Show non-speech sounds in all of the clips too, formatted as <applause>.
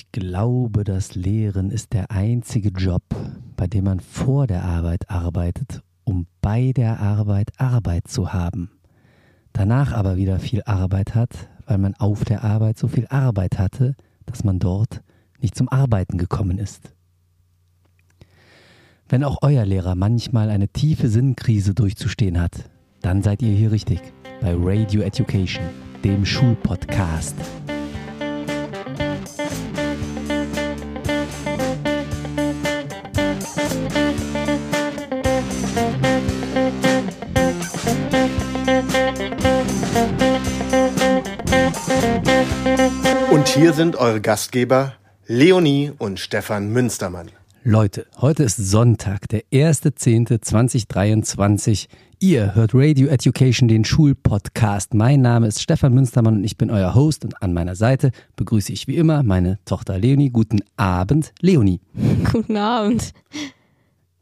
Ich glaube, das Lehren ist der einzige Job, bei dem man vor der Arbeit arbeitet, um bei der Arbeit Arbeit zu haben. Danach aber wieder viel Arbeit hat, weil man auf der Arbeit so viel Arbeit hatte, dass man dort nicht zum Arbeiten gekommen ist. Wenn auch euer Lehrer manchmal eine tiefe Sinnkrise durchzustehen hat, dann seid ihr hier richtig bei Radio Education, dem Schulpodcast. Hier sind eure Gastgeber Leonie und Stefan Münstermann. Leute, heute ist Sonntag, der 1.10.2023. Ihr hört Radio Education, den Schulpodcast. Mein Name ist Stefan Münstermann und ich bin euer Host und an meiner Seite begrüße ich wie immer meine Tochter Leonie. Guten Abend, Leonie. Guten Abend.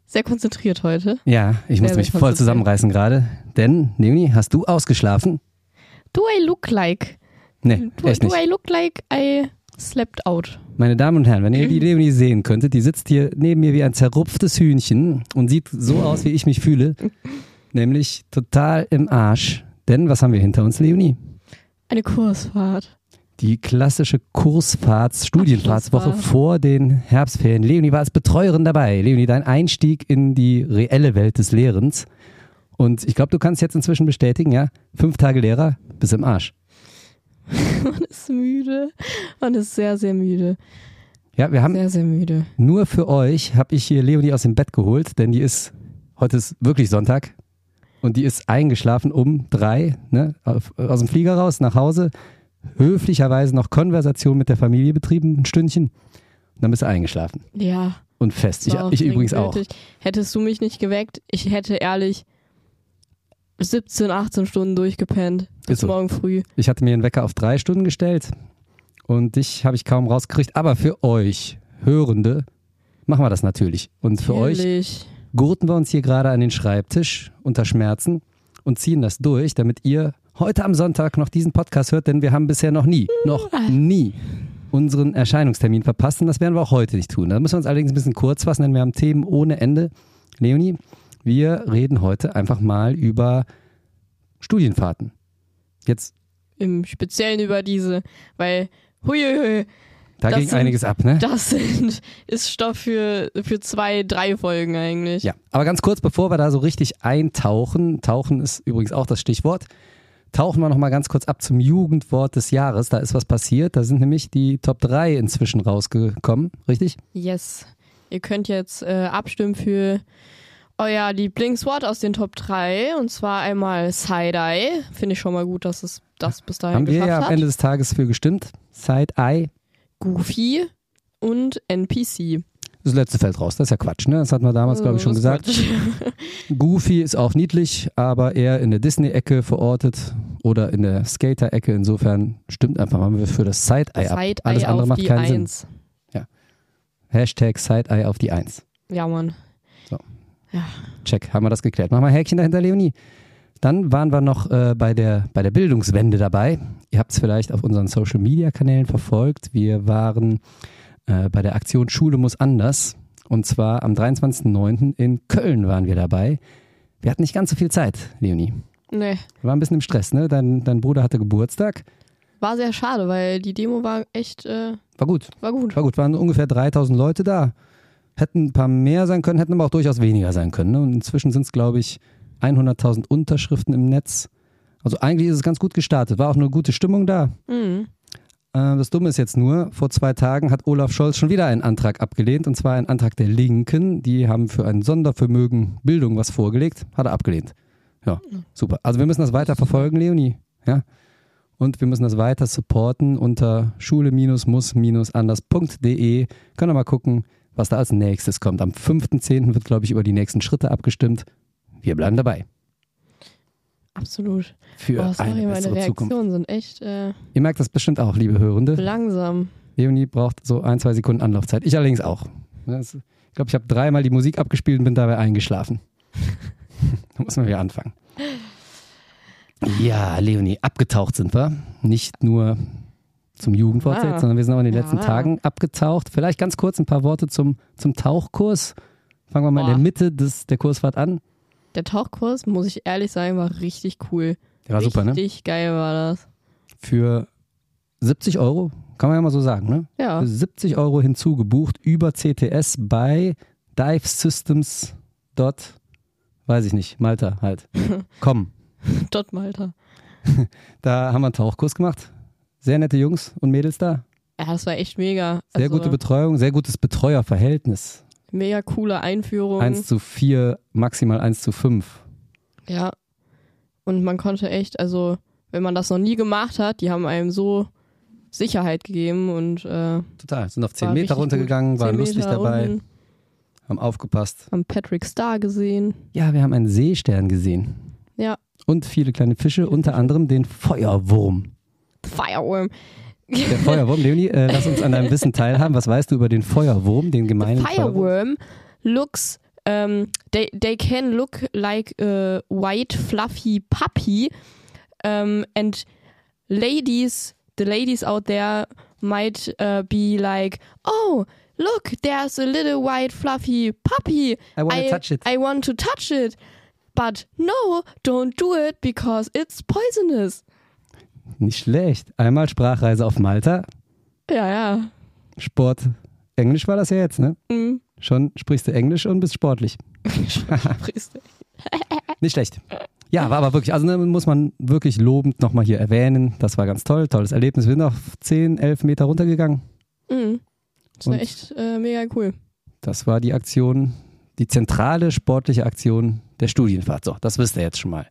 Sehr konzentriert heute. Ja, ich muss Sehr, mich voll zusammenreißen gerade, denn Leonie, hast du ausgeschlafen? Do I look like? Nee, Do, echt do nicht. I look like I slept out? Meine Damen und Herren, wenn ihr die <clears throat> Leonie sehen könntet, die sitzt hier neben mir wie ein zerrupftes Hühnchen und sieht so <clears throat> aus, wie ich mich fühle. Nämlich total im Arsch. Denn was haben wir hinter uns, Leonie? Eine Kursfahrt. Die klassische Kursfahrts-, Studienfahrtswoche vor den Herbstferien. Leonie war als Betreuerin dabei. Leonie, dein Einstieg in die reelle Welt des Lehrens. Und ich glaube, du kannst jetzt inzwischen bestätigen, ja, fünf Tage Lehrer, bis im Arsch. <laughs> Man ist müde. Man ist sehr, sehr müde. Ja, wir haben Sehr, sehr müde. Nur für euch habe ich hier Leonie aus dem Bett geholt, denn die ist, heute ist wirklich Sonntag und die ist eingeschlafen um drei, ne, aus dem Flieger raus, nach Hause, höflicherweise noch Konversation mit der Familie betrieben, ein Stündchen, und dann bist du eingeschlafen Ja. und fest. Ich, ich übrigens auch. Hättest du mich nicht geweckt, ich hätte ehrlich 17, 18 Stunden durchgepennt. Bis Ist so. morgen früh. Ich hatte mir einen Wecker auf drei Stunden gestellt und dich habe ich kaum rausgekriegt, aber für euch Hörende machen wir das natürlich. Und für euch Ehrlich. gurten wir uns hier gerade an den Schreibtisch unter Schmerzen und ziehen das durch, damit ihr heute am Sonntag noch diesen Podcast hört, denn wir haben bisher noch nie, noch nie unseren Erscheinungstermin verpasst und das werden wir auch heute nicht tun. Da müssen wir uns allerdings ein bisschen kurz fassen, denn wir haben Themen ohne Ende. Leonie, wir reden heute einfach mal über Studienfahrten. Jetzt, Im Speziellen über diese, weil, huiuiui, da ging sind- einiges ab, ne? das sind, ist Stoff für, für zwei, drei Folgen eigentlich. Ja, aber ganz kurz, bevor wir da so richtig eintauchen, tauchen ist übrigens auch das Stichwort, tauchen wir nochmal ganz kurz ab zum Jugendwort des Jahres. Da ist was passiert, da sind nämlich die Top 3 inzwischen rausgekommen, richtig? Yes. Ihr könnt jetzt äh, abstimmen für euer Lieblingswort aus den Top 3. Und zwar einmal Side-Eye. Finde ich schon mal gut, dass es das bis dahin Haben wir geschafft ja am hat. Ende des Tages für gestimmt. Side-Eye, Goofy und NPC. das letzte fällt raus, das ist ja Quatsch, ne? Das hatten wir damals, glaube ich, schon gesagt. Quatsch. <laughs> Goofy ist auch niedlich, aber eher in der Disney-Ecke verortet oder in der Skater-Ecke. Insofern stimmt einfach mal für das Side-Eye ab. Side-Eye Alles andere auf macht die keinen Sinn. Eins. Hashtag Side-Eye auf die Eins. Ja, Mann. Ja. Check, haben wir das geklärt. Mach mal Häkchen dahinter, Leonie. Dann waren wir noch äh, bei, der, bei der Bildungswende dabei. Ihr habt es vielleicht auf unseren Social-Media-Kanälen verfolgt. Wir waren äh, bei der Aktion Schule muss anders. Und zwar am 23.09. in Köln waren wir dabei. Wir hatten nicht ganz so viel Zeit, Leonie. Nee. Wir waren ein bisschen im Stress, ne? Dein, dein Bruder hatte Geburtstag. War sehr schade, weil die Demo war echt, äh, War gut. war gut. War gut, waren ungefähr 3000 Leute da. Hätten ein paar mehr sein können, hätten aber auch durchaus weniger sein können. Ne? Und inzwischen sind es, glaube ich, 100.000 Unterschriften im Netz. Also eigentlich ist es ganz gut gestartet. War auch eine gute Stimmung da. Mhm. Äh, das Dumme ist jetzt nur, vor zwei Tagen hat Olaf Scholz schon wieder einen Antrag abgelehnt. Und zwar einen Antrag der Linken. Die haben für ein Sondervermögen Bildung was vorgelegt. Hat er abgelehnt. Ja, super. Also wir müssen das weiter verfolgen, Leonie. Ja. Und wir müssen das weiter supporten unter schule-muss-anders.de. Können wir mal gucken, was da als nächstes kommt. Am 5.10. wird, glaube ich, über die nächsten Schritte abgestimmt. Wir bleiben dabei. Absolut. Für Boah, sorry, eine meine bessere Zukunft. Reaktionen sind echt äh, Ihr merkt das bestimmt auch, liebe Hörende. langsam. Leonie braucht so ein, zwei Sekunden Anlaufzeit. Ich allerdings auch. Das- Ich glaube, ich habe dreimal die Musik abgespielt und bin dabei eingeschlafen. <laughs> da muss man wieder anfangen. Ja, Leonie, abgetaucht sind wir. Nicht nur zum Jugendwort Ah. jetzt, sondern wir sind auch in den Ja. letzten Tagen abgetaucht. Vielleicht ganz kurz ein paar Worte zum, zum Tauchkurs. Fangen wir mal in Boah. der Mitte des, der Kursfahrt an. Der Tauchkurs, muss ich ehrlich sagen, war richtig cool. Der war super, ne? Richtig geil war das. Für 70 Euro, kann man ja mal so sagen, ne? Ja, Für 70 Euro hinzugebucht über CTS bei Dive Systems dort, weiß ich nicht, Malta halt. <laughs> Komm, dort Malta. <laughs> da haben wir einen Tauchkurs gemacht. Sehr nette Jungs und Mädels da. Ja, das war echt mega. Sehr also, gute Betreuung, sehr gutes Betreuerverhältnis. Mega coole Einführung. 1 zu 4, maximal 1 zu 5. Ja. Und man konnte echt, also, wenn man das noch nie gemacht hat, die haben einem so Sicherheit gegeben und äh, Total. Sind auf 10 war Meter runtergegangen, waren 10 lustig Meter dabei, unten, haben aufgepasst. haben Patrick Star gesehen. Ja, wir haben einen Seestern gesehen. Ja. Und viele kleine Fische, unter anderem den Feuerwurm. Fireworm. Der Feuerwurm, Leonie, äh, lass uns an deinem Wissen teilhaben. Was weißt du über den Feuerwurm, den gemeinen Feuerwurm? Fireworm looks um, they they can look like a white fluffy puppy um, and ladies the ladies out there might uh, be like oh look there's a little white fluffy puppy I wanna I, touch it. I want to touch it but no don't do it because it's poisonous Nicht schlecht. Einmal Sprachreise auf Malta. ja ja Sport. Englisch war das ja jetzt, ne? mm. Schon sprichst du Englisch und bist sportlich. <laughs> <laughs> <laughs> Nicht schlecht. Ja, war aber wirklich, also ne, muss man wirklich lobend nochmal hier erwähnen. Das war ganz toll, tolles Erlebnis. Wir sind auf 10, 11 Meter runtergegangen. mm. das war Und- echt äh, mega cool Das war die Aktion, die zentrale sportliche Aktion der Studienfahrt. So, das wisst ihr jetzt schon mal.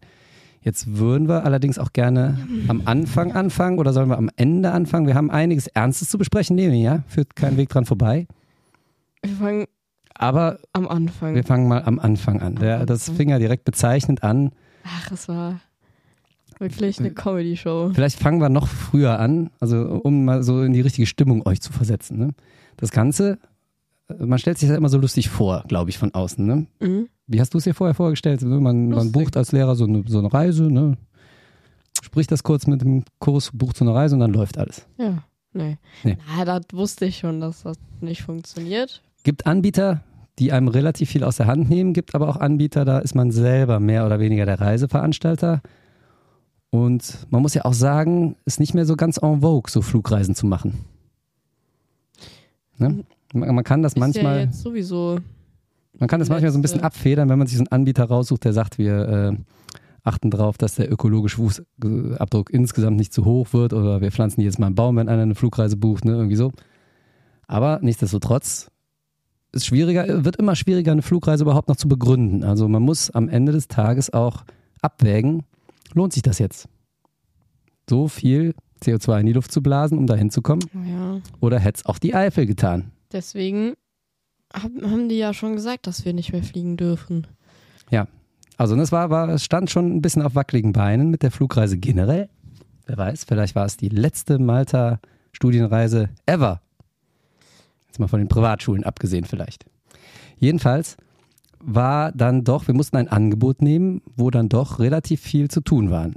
Jetzt würden wir allerdings auch gerne am Anfang anfangen oder sollen wir am Ende anfangen? Wir haben einiges Ernstes zu besprechen, Leonie, ja? Führt kein Weg dran vorbei. wir fangen Aber am Anfang wir fangen mal am Anfang an. Der, das fing ja direkt bezeichnend an. Ach, es war wirklich Äh, eine Comedy-Show. Vielleicht fangen wir noch früher an, also um mal so in die richtige Stimmung euch zu versetzen. Ne? Das Ganze, äh, man stellt sich das immer so lustig vor, glaube ich, von außen. Ne? Mhm. Wie hast du es dir vorher vorgestellt? Man, man bucht als Lehrer so eine, so eine Reise, ne? spricht das kurz mit dem Kurs, bucht so eine Reise und dann läuft alles. Ja, nee. Nee. Na, das wusste ich schon, dass das nicht funktioniert. Gibt Anbieter, die einem relativ viel aus der Hand nehmen, gibt aber auch Anbieter, da ist man selber mehr oder weniger der Reiseveranstalter. Und man muss ja auch sagen, ist nicht mehr so ganz en vogue, so Flugreisen zu machen. Ne? Man man kann das Ist ja manchmal, jetzt sowieso. man kann das manchmal so ein bisschen abfedern, wenn man sich so einen Anbieter raussucht, der sagt, wir äh, achten darauf, dass der ökologische Fußabdruck insgesamt nicht zu hoch wird oder wir pflanzen jetzt mal einen Baum, wenn einer eine Flugreise bucht, ne, irgendwie so. Aber nichtsdestotrotz ist schwieriger, wird immer schwieriger, eine Flugreise überhaupt noch zu begründen. Also man muss am Ende des Tages auch abwägen, lohnt sich das jetzt? So viel CO2 in die Luft zu blasen, um da hinzukommen? Ja, Oder hätte es auch die Eifel getan? Deswegen hab, haben die ja schon gesagt, dass wir nicht mehr fliegen dürfen. Also das war, war, es stand schon ein bisschen auf wackeligen Beinen mit der Flugreise generell. Wer weiß, vielleicht war es die letzte Malta-Studienreise ever. Jetzt mal von den Privatschulen abgesehen vielleicht. Jedenfalls war dann doch, wir mussten ein Angebot nehmen, wo dann doch relativ viel zu tun war.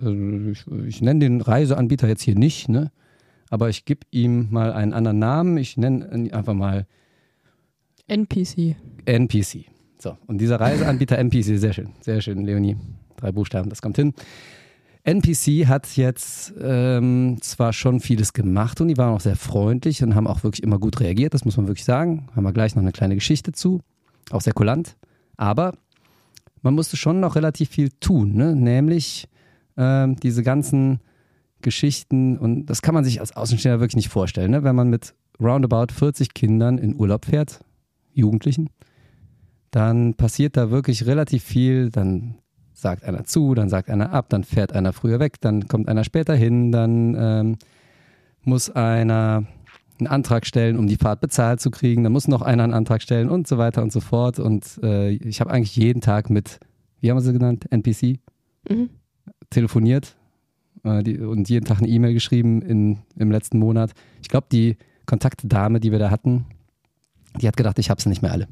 Äh, Ich, ich nenne den Reiseanbieter jetzt hier nicht, ne? Aber ich gebe ihm mal einen anderen Namen. Ich nenne ihn einfach mal NPC. NPC. So, und dieser Reiseanbieter NPC, sehr schön, sehr schön, Leonie. Drei Buchstaben, das kommt hin. NPC hat jetzt ähm, zwar schon vieles gemacht und die waren auch sehr freundlich und haben auch wirklich immer gut reagiert, das muss man wirklich sagen. Haben wir gleich noch eine kleine Geschichte zu, auch sehr kulant. Aber man musste schon noch relativ viel tun, ne? nämlich ähm, diese ganzen Geschichten und das kann man sich als Außenstehender wirklich nicht vorstellen, ne? wenn man mit roundabout 40 Kindern in Urlaub fährt, Jugendlichen, dann passiert da wirklich relativ viel. Dann sagt einer zu, dann sagt einer ab, dann fährt einer früher weg, dann kommt einer später hin, dann ähm, muss einer einen Antrag stellen, um die Fahrt bezahlt zu kriegen, dann muss noch einer einen Antrag stellen und so weiter und so fort. Und äh, ich habe eigentlich jeden Tag mit, wie haben wir sie genannt, NPC, Mhm. telefoniert äh, die, und jeden Tag eine E-Mail geschrieben in, im letzten Monat. Ich glaube, die Kontaktdame, die wir da hatten, die hat gedacht, ich habe sie nicht mehr alle.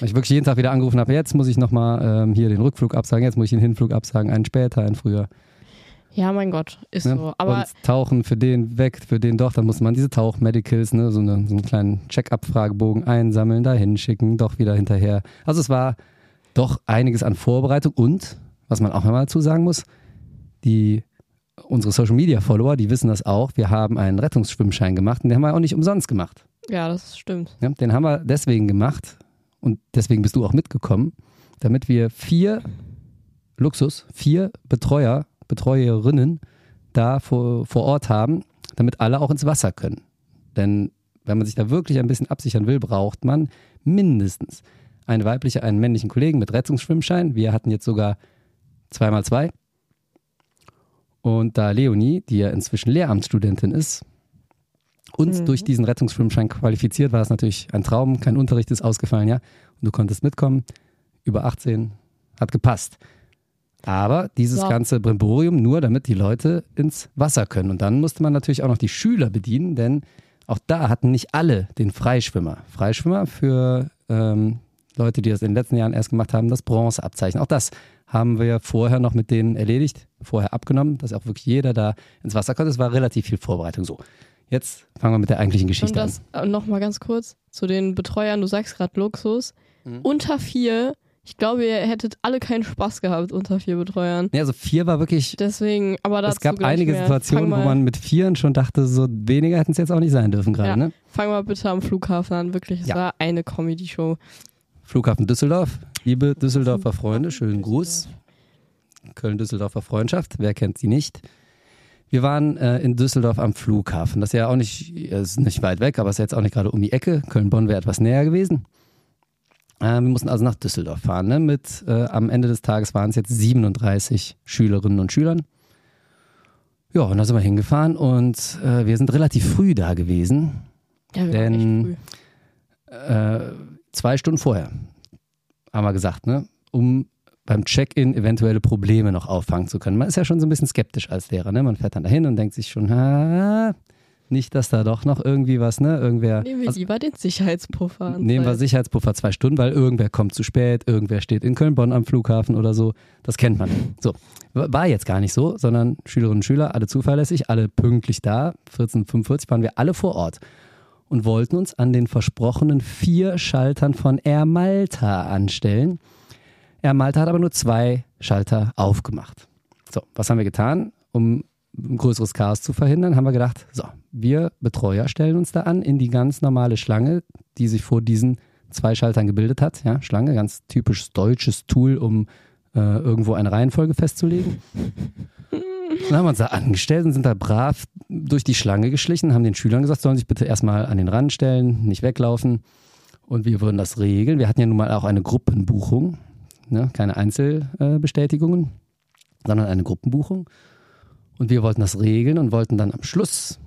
Weil ich wirklich jeden Tag wieder angerufen habe, jetzt muss ich nochmal ähm, hier den Rückflug absagen, jetzt muss ich den Hinflug absagen, einen später, einen früher. Ja, mein Gott, ist Ne? so. Aber und tauchen für den weg, für den doch, dann muss man diese Tauchmedicals, ne, so, eine, so einen kleinen Check-up-Fragebogen einsammeln, da hinschicken, doch wieder hinterher. Also es war doch einiges an Vorbereitung und, was man auch einmal dazu sagen muss, die unsere Social Media Follower, die wissen das auch, wir haben einen Rettungsschwimmschein gemacht und den haben wir auch nicht umsonst gemacht. ja, das stimmt. Ja, den haben wir deswegen gemacht und deswegen bist du auch mitgekommen, damit wir vier Luxus, vier Betreuer, Betreuerinnen da vor, vor Ort haben, damit alle auch ins Wasser können. Denn wenn man sich da wirklich ein bisschen absichern will, braucht man mindestens eine weibliche, einen männlichen Kollegen mit Rettungsschwimmschein. Wir hatten jetzt sogar zweimal zwei. Und da Leonie, die ja inzwischen Lehramtsstudentin ist, uns Mhm. durch diesen Rettungsschwimmschein qualifiziert, war es natürlich ein Traum. Kein Unterricht ist ausgefallen, ja. Und du konntest mitkommen. Über 18 hat gepasst. Aber dieses Ja. ganze Brimborium nur, damit die Leute ins Wasser können. Und dann musste man natürlich auch noch die Schüler bedienen, denn auch da hatten nicht alle den Freischwimmer. Freischwimmer für ähm, Leute, die das in den letzten Jahren erst gemacht haben, das Bronzeabzeichen. Auch das haben wir vorher noch mit denen erledigt, vorher abgenommen, dass auch wirklich jeder da ins Wasser konnte. Es war relativ viel Vorbereitung. So, jetzt fangen wir mit der eigentlichen Geschichte das äh, noch mal ganz kurz zu den Betreuern. Du sagst gerade Luxus. Mhm. Unter vier, ich glaube, ihr hättet alle keinen Spaß gehabt unter vier Betreuern. an. Ja, also vier war wirklich Deswegen, aber dazu es gab einige mehr. Situationen, wo man mit Vieren schon dachte, so weniger hätten es jetzt auch nicht sein dürfen gerade. Ja. Ne? Fang mal bitte am Flughafen an. Wirklich, es Ja. war eine Comedy-Show. Flughafen Düsseldorf, liebe Düsseldorfer Freunde, schönen Gruß. Köln-Düsseldorfer Freundschaft, wer kennt sie nicht? Wir waren äh, in Düsseldorf am Flughafen. Das ist ja auch nicht, es ist nicht weit weg, aber es ist jetzt auch nicht gerade um die Ecke. Köln-Bonn wäre etwas näher gewesen. Äh, wir mussten also nach Düsseldorf fahren. Ne? Mit, äh, am Ende des Tages waren es jetzt 37 Schülerinnen und Schülern. Ja, und da sind wir hingefahren und äh, wir sind relativ früh da gewesen. Ja, Denn- zwei Stunden vorher, haben wir gesagt, ne? um beim Check-in eventuelle Probleme noch auffangen zu können. Man ist ja schon so ein bisschen skeptisch als Lehrer. Ne? Man fährt dann dahin und denkt sich schon, ha, nicht, dass da doch noch irgendwie was, ne? Irgendwer. Nehmen wir also, lieber den Sicherheitspuffer an. nehmen wir Sicherheitspuffer zwei Stunden, weil irgendwer kommt zu spät, irgendwer steht in Köln-Bonn am Flughafen oder so. Das kennt man. So. War jetzt gar nicht so, sondern Schülerinnen und Schüler, alle zuverlässig, alle pünktlich da. 14.45 waren wir alle vor Ort und wollten uns an den versprochenen vier Schaltern von Air Malta anstellen. Air Malta hat aber nur zwei Schalter aufgemacht. So, was haben wir getan? Um ein größeres Chaos zu verhindern, haben wir gedacht, so, wir Betreuer stellen uns da an in die ganz normale Schlange, die sich vor diesen zwei Schaltern gebildet hat. Ja, Schlange, ganz typisch deutsches Tool, um äh, irgendwo eine Reihenfolge festzulegen. Dann haben wir uns da angestellt und sind da brav durch die Schlange geschlichen, haben den Schülern gesagt, sollen sich bitte erstmal an den Rand stellen, nicht weglaufen. Und wir würden das regeln. Wir hatten ja nun mal auch eine Gruppenbuchung, ne? keine Einzelbestätigungen, sondern eine Gruppenbuchung. Und wir wollten das regeln und wollten dann am Schluss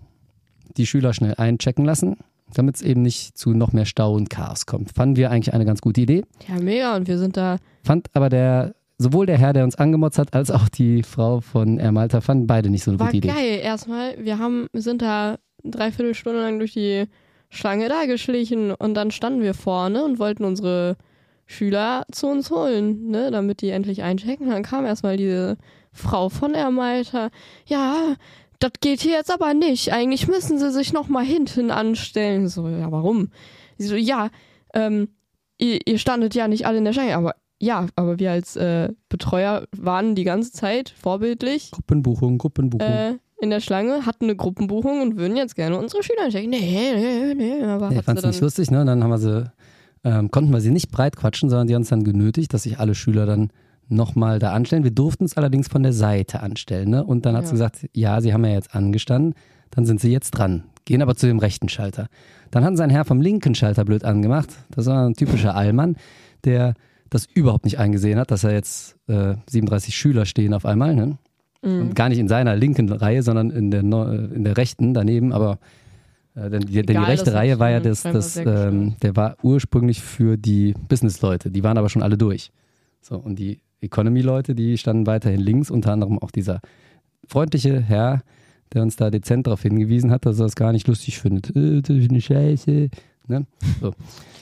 die Schüler schnell einchecken lassen, damit es eben nicht zu noch mehr Stau und Chaos kommt. Fanden wir eigentlich eine ganz gute Idee. Ja, mega. Und wir sind da. Fand aber der, sowohl der Herr, der uns angemotzt hat, als auch die Frau von Air Malta, fanden beide nicht so eine War gute Idee. geil. Erstmal, wir haben, sind da dreiviertel Stunde lang durch die Schlange da geschlichen und dann standen wir vorne und wollten unsere Schüler zu uns holen, ne, damit die endlich einchecken. Dann kam erstmal diese Frau von Air Malta. Ja, das geht hier jetzt aber nicht. Eigentlich müssen sie sich noch mal hinten anstellen. So, ja, warum? Sie so, ja, ähm, ihr, ihr standet ja nicht alle in der Schlange, aber ja, aber wir als äh, Betreuer waren die ganze Zeit vorbildlich Gruppenbuchung, Gruppenbuchung. äh, in der Schlange, hatten eine Gruppenbuchung und würden jetzt gerne unsere Schüler checken. Nee, nee, nee. Aber Nee, fand es nicht lustig, ne? Dann haben wir sie, ähm, konnten wir sie nicht breit quatschen, sondern die haben uns dann genötigt, dass sich alle Schüler dann nochmal da anstellen. Wir durften es allerdings von der Seite anstellen, ne? Und dann hat Ja. sie gesagt, ja, sie haben ja jetzt angestanden, dann sind sie jetzt dran. Gehen aber zu dem rechten Schalter. Dann hat sein Herr vom linken Schalter blöd angemacht. Das war ein typischer Allmann, der das überhaupt nicht eingesehen hat, dass er jetzt äh, 37 Schüler stehen auf einmal, ne? Mhm. Gar nicht in seiner linken Reihe, sondern in der, in der rechten daneben, aber äh, denn, die, denn die Egal, rechte Reihe war ja das, das ähm, der war ursprünglich für die Business-Leute, die waren aber schon alle durch. So, und die Economy-Leute, die standen weiterhin links, unter anderem auch dieser freundliche Herr, der uns da dezent darauf hingewiesen hat, dass er das gar nicht lustig findet. Äh, das ist eine Scheiße. Ne? So.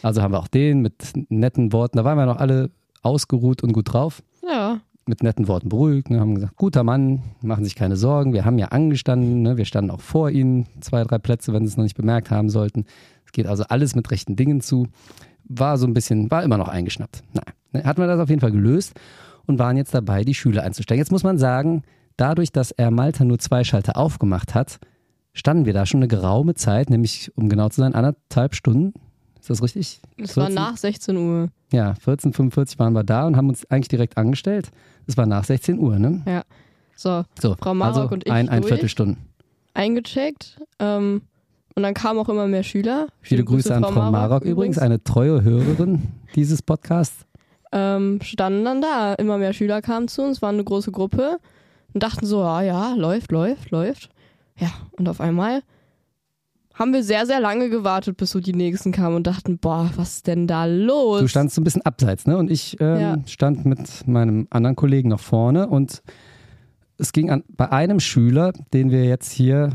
Also haben wir auch den mit netten Worten, da waren wir noch alle ausgeruht und gut drauf. ja, mit netten Worten beruhigt, ne, haben gesagt, guter Mann, machen sich keine Sorgen, wir haben ja angestanden, ne, wir standen auch vor Ihnen, zwei, drei Plätze, wenn Sie es noch nicht bemerkt haben sollten. Es geht also alles mit rechten Dingen zu. War so ein bisschen, war immer noch eingeschnappt. Naja, ne, hatten wir das auf jeden Fall gelöst und waren jetzt dabei, die Schüler einzustellen. Jetzt muss man sagen, dadurch, dass er Malta nur zwei Schalter aufgemacht hat, standen wir da schon eine geraume Zeit, nämlich um genau zu sein, anderthalb Stunden. Ist das richtig? Es war 14? nach 16 Uhr. Ja, 14.45 waren wir da und haben uns eigentlich direkt angestellt. Es war nach 16 Uhr, ne? Ja. So, So, Frau Marok also und ich ein, ein. Viertelstunden. eingecheckt. Ähm, und dann kamen auch immer mehr Schüler. Viele Grüße an Frau Marok übrigens, eine treue Hörerin dieses Podcasts. ähm, standen dann da. Immer mehr Schüler kamen zu uns, waren eine große Gruppe und dachten so, ah ja, läuft, läuft, läuft. Ja, und auf einmal haben wir sehr, sehr lange gewartet, bis so die nächsten kamen und dachten, boah, was ist denn da los? Du standst so ein bisschen abseits, ne? Und ich ähm, Ja. stand mit meinem anderen Kollegen noch vorne und es ging an bei einem Schüler, den wir jetzt hier,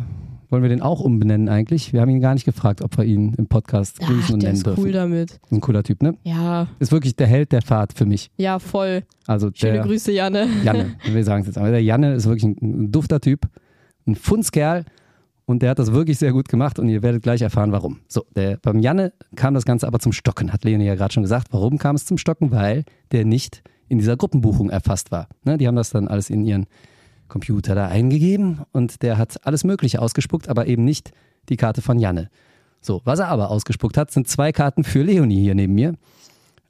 wollen wir den auch umbenennen eigentlich? Wir haben ihn gar nicht gefragt, ob wir ihn im Podcast grüßen Ach, und der nennen ist dürfen. cool damit. Ein cooler Typ, ne? Ja, Ist wirklich der Held der Fahrt für mich. ja, voll. Also Schöne der Grüße, Janne. Janne, wir sagen es jetzt. Aber der Janne ist wirklich ein, ein dufter Typ, ein Funzkerl und der hat das wirklich sehr gut gemacht und ihr werdet gleich erfahren, warum. So, der, beim Janne kam das Ganze aber zum Stocken, hat Leonie ja gerade schon gesagt. Warum kam es zum Stocken? Weil der nicht in dieser Gruppenbuchung erfasst war. Ne, die haben das dann alles in ihren Computer da eingegeben und der hat alles Mögliche ausgespuckt, aber eben nicht die Karte von Janne. So, was er aber ausgespuckt hat, sind zwei Karten für Leonie hier neben mir.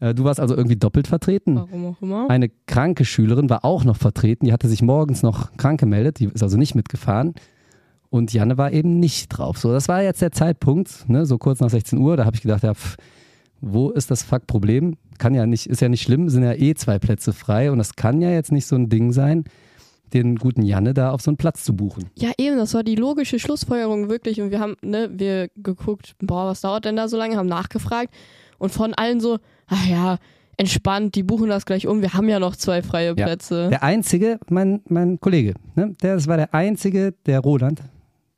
Äh, Du warst also irgendwie doppelt vertreten. Warum auch immer. Eine kranke Schülerin war auch noch vertreten. Die hatte sich morgens noch krank gemeldet. Die ist also nicht mitgefahren. Und Janne war eben nicht drauf. So, das war jetzt der Zeitpunkt, ne, so kurz nach 16 Uhr. Da habe ich gedacht, ja, pff, wo ist das Fuck-Problem? Kann ja nicht, ist ja nicht schlimm, sind ja eh zwei Plätze frei. Und das kann ja jetzt nicht so ein Ding sein, den guten Janne da auf so einen Platz zu buchen. Ja, eben, das war die logische Schlussfolgerung wirklich. Und wir haben, ne, wir geguckt, boah, was dauert denn da so lange, haben nachgefragt und von allen so, ach ja, entspannt, die buchen das gleich um, wir haben ja noch zwei freie Ja. Plätze. Der einzige, mein, mein Kollege, ne, der, das war der einzige, der Roland,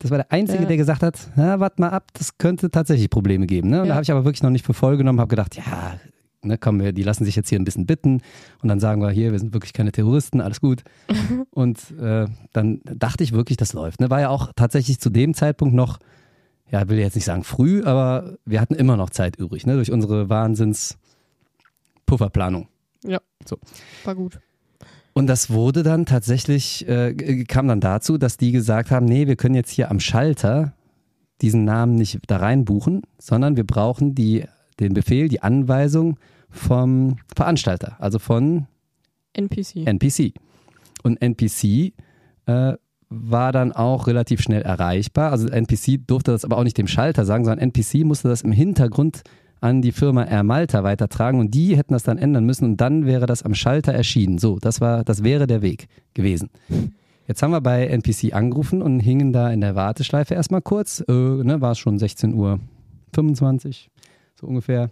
das war der einzige, Ja. der gesagt hat, na, warte mal ab, das könnte tatsächlich Probleme geben. Ne? Und da Ja. habe ich aber wirklich noch nicht für voll genommen, habe gedacht, ja, ne, komm, wir, die lassen sich jetzt hier ein bisschen bitten und dann sagen wir hier, wir sind wirklich keine Terroristen, alles gut. <laughs> und äh, dann dachte ich wirklich, das läuft. Ne? War ja auch tatsächlich zu dem Zeitpunkt noch, ja, will jetzt nicht sagen früh, aber wir hatten immer noch Zeit übrig, ne? durch unsere Wahnsinns Pufferplanung. War gut. Und das wurde dann tatsächlich, äh, kam dann dazu, dass die gesagt haben, nee, wir können jetzt hier am Schalter diesen Namen nicht da reinbuchen, sondern wir brauchen die, den Befehl, die Anweisung vom Veranstalter, also von NPC. NPC. Und NPC äh, war dann auch relativ schnell erreichbar. Also NPC durfte das aber auch nicht dem Schalter sagen, sondern NPC musste das im Hintergrund an die Firma Air Malta weitertragen und die hätten das dann ändern müssen und dann wäre das am Schalter erschienen. So, das war, das wäre der Weg gewesen. Jetzt haben wir bei NPC angerufen und hingen da in der Warteschleife erstmal kurz. Äh, ne, war es schon 16 Uhr 25, so ungefähr.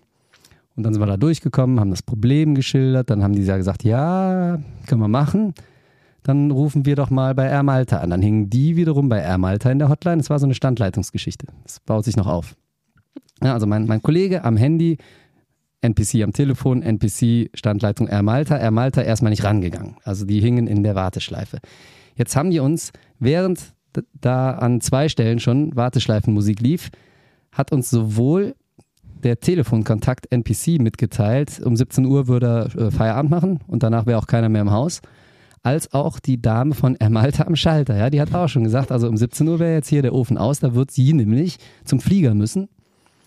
Und dann sind wir da durchgekommen, haben das Problem geschildert, dann haben die ja gesagt, ja, können wir machen. Dann rufen wir doch mal bei Air Malta an. Dann hingen die wiederum bei Air Malta in der Hotline. Das war so eine Standleitungsgeschichte. Das baut sich noch auf. Ja, also mein, mein Kollege am Handy, NPC am Telefon, NPC Standleitung Air Malta, Air Malta erstmal nicht rangegangen. Also die hingen in der Warteschleife. Jetzt haben die uns, während da an zwei Stellen schon Warteschleifenmusik lief, hat uns sowohl der Telefonkontakt NPC mitgeteilt, um 17 Uhr würde er äh, Feierabend machen und danach wäre auch keiner mehr im Haus, als auch die Dame von Air Malta am Schalter. Ja, die hat auch schon gesagt, also um 17 Uhr wäre jetzt hier der Ofen aus, da wird sie nämlich zum Flieger müssen.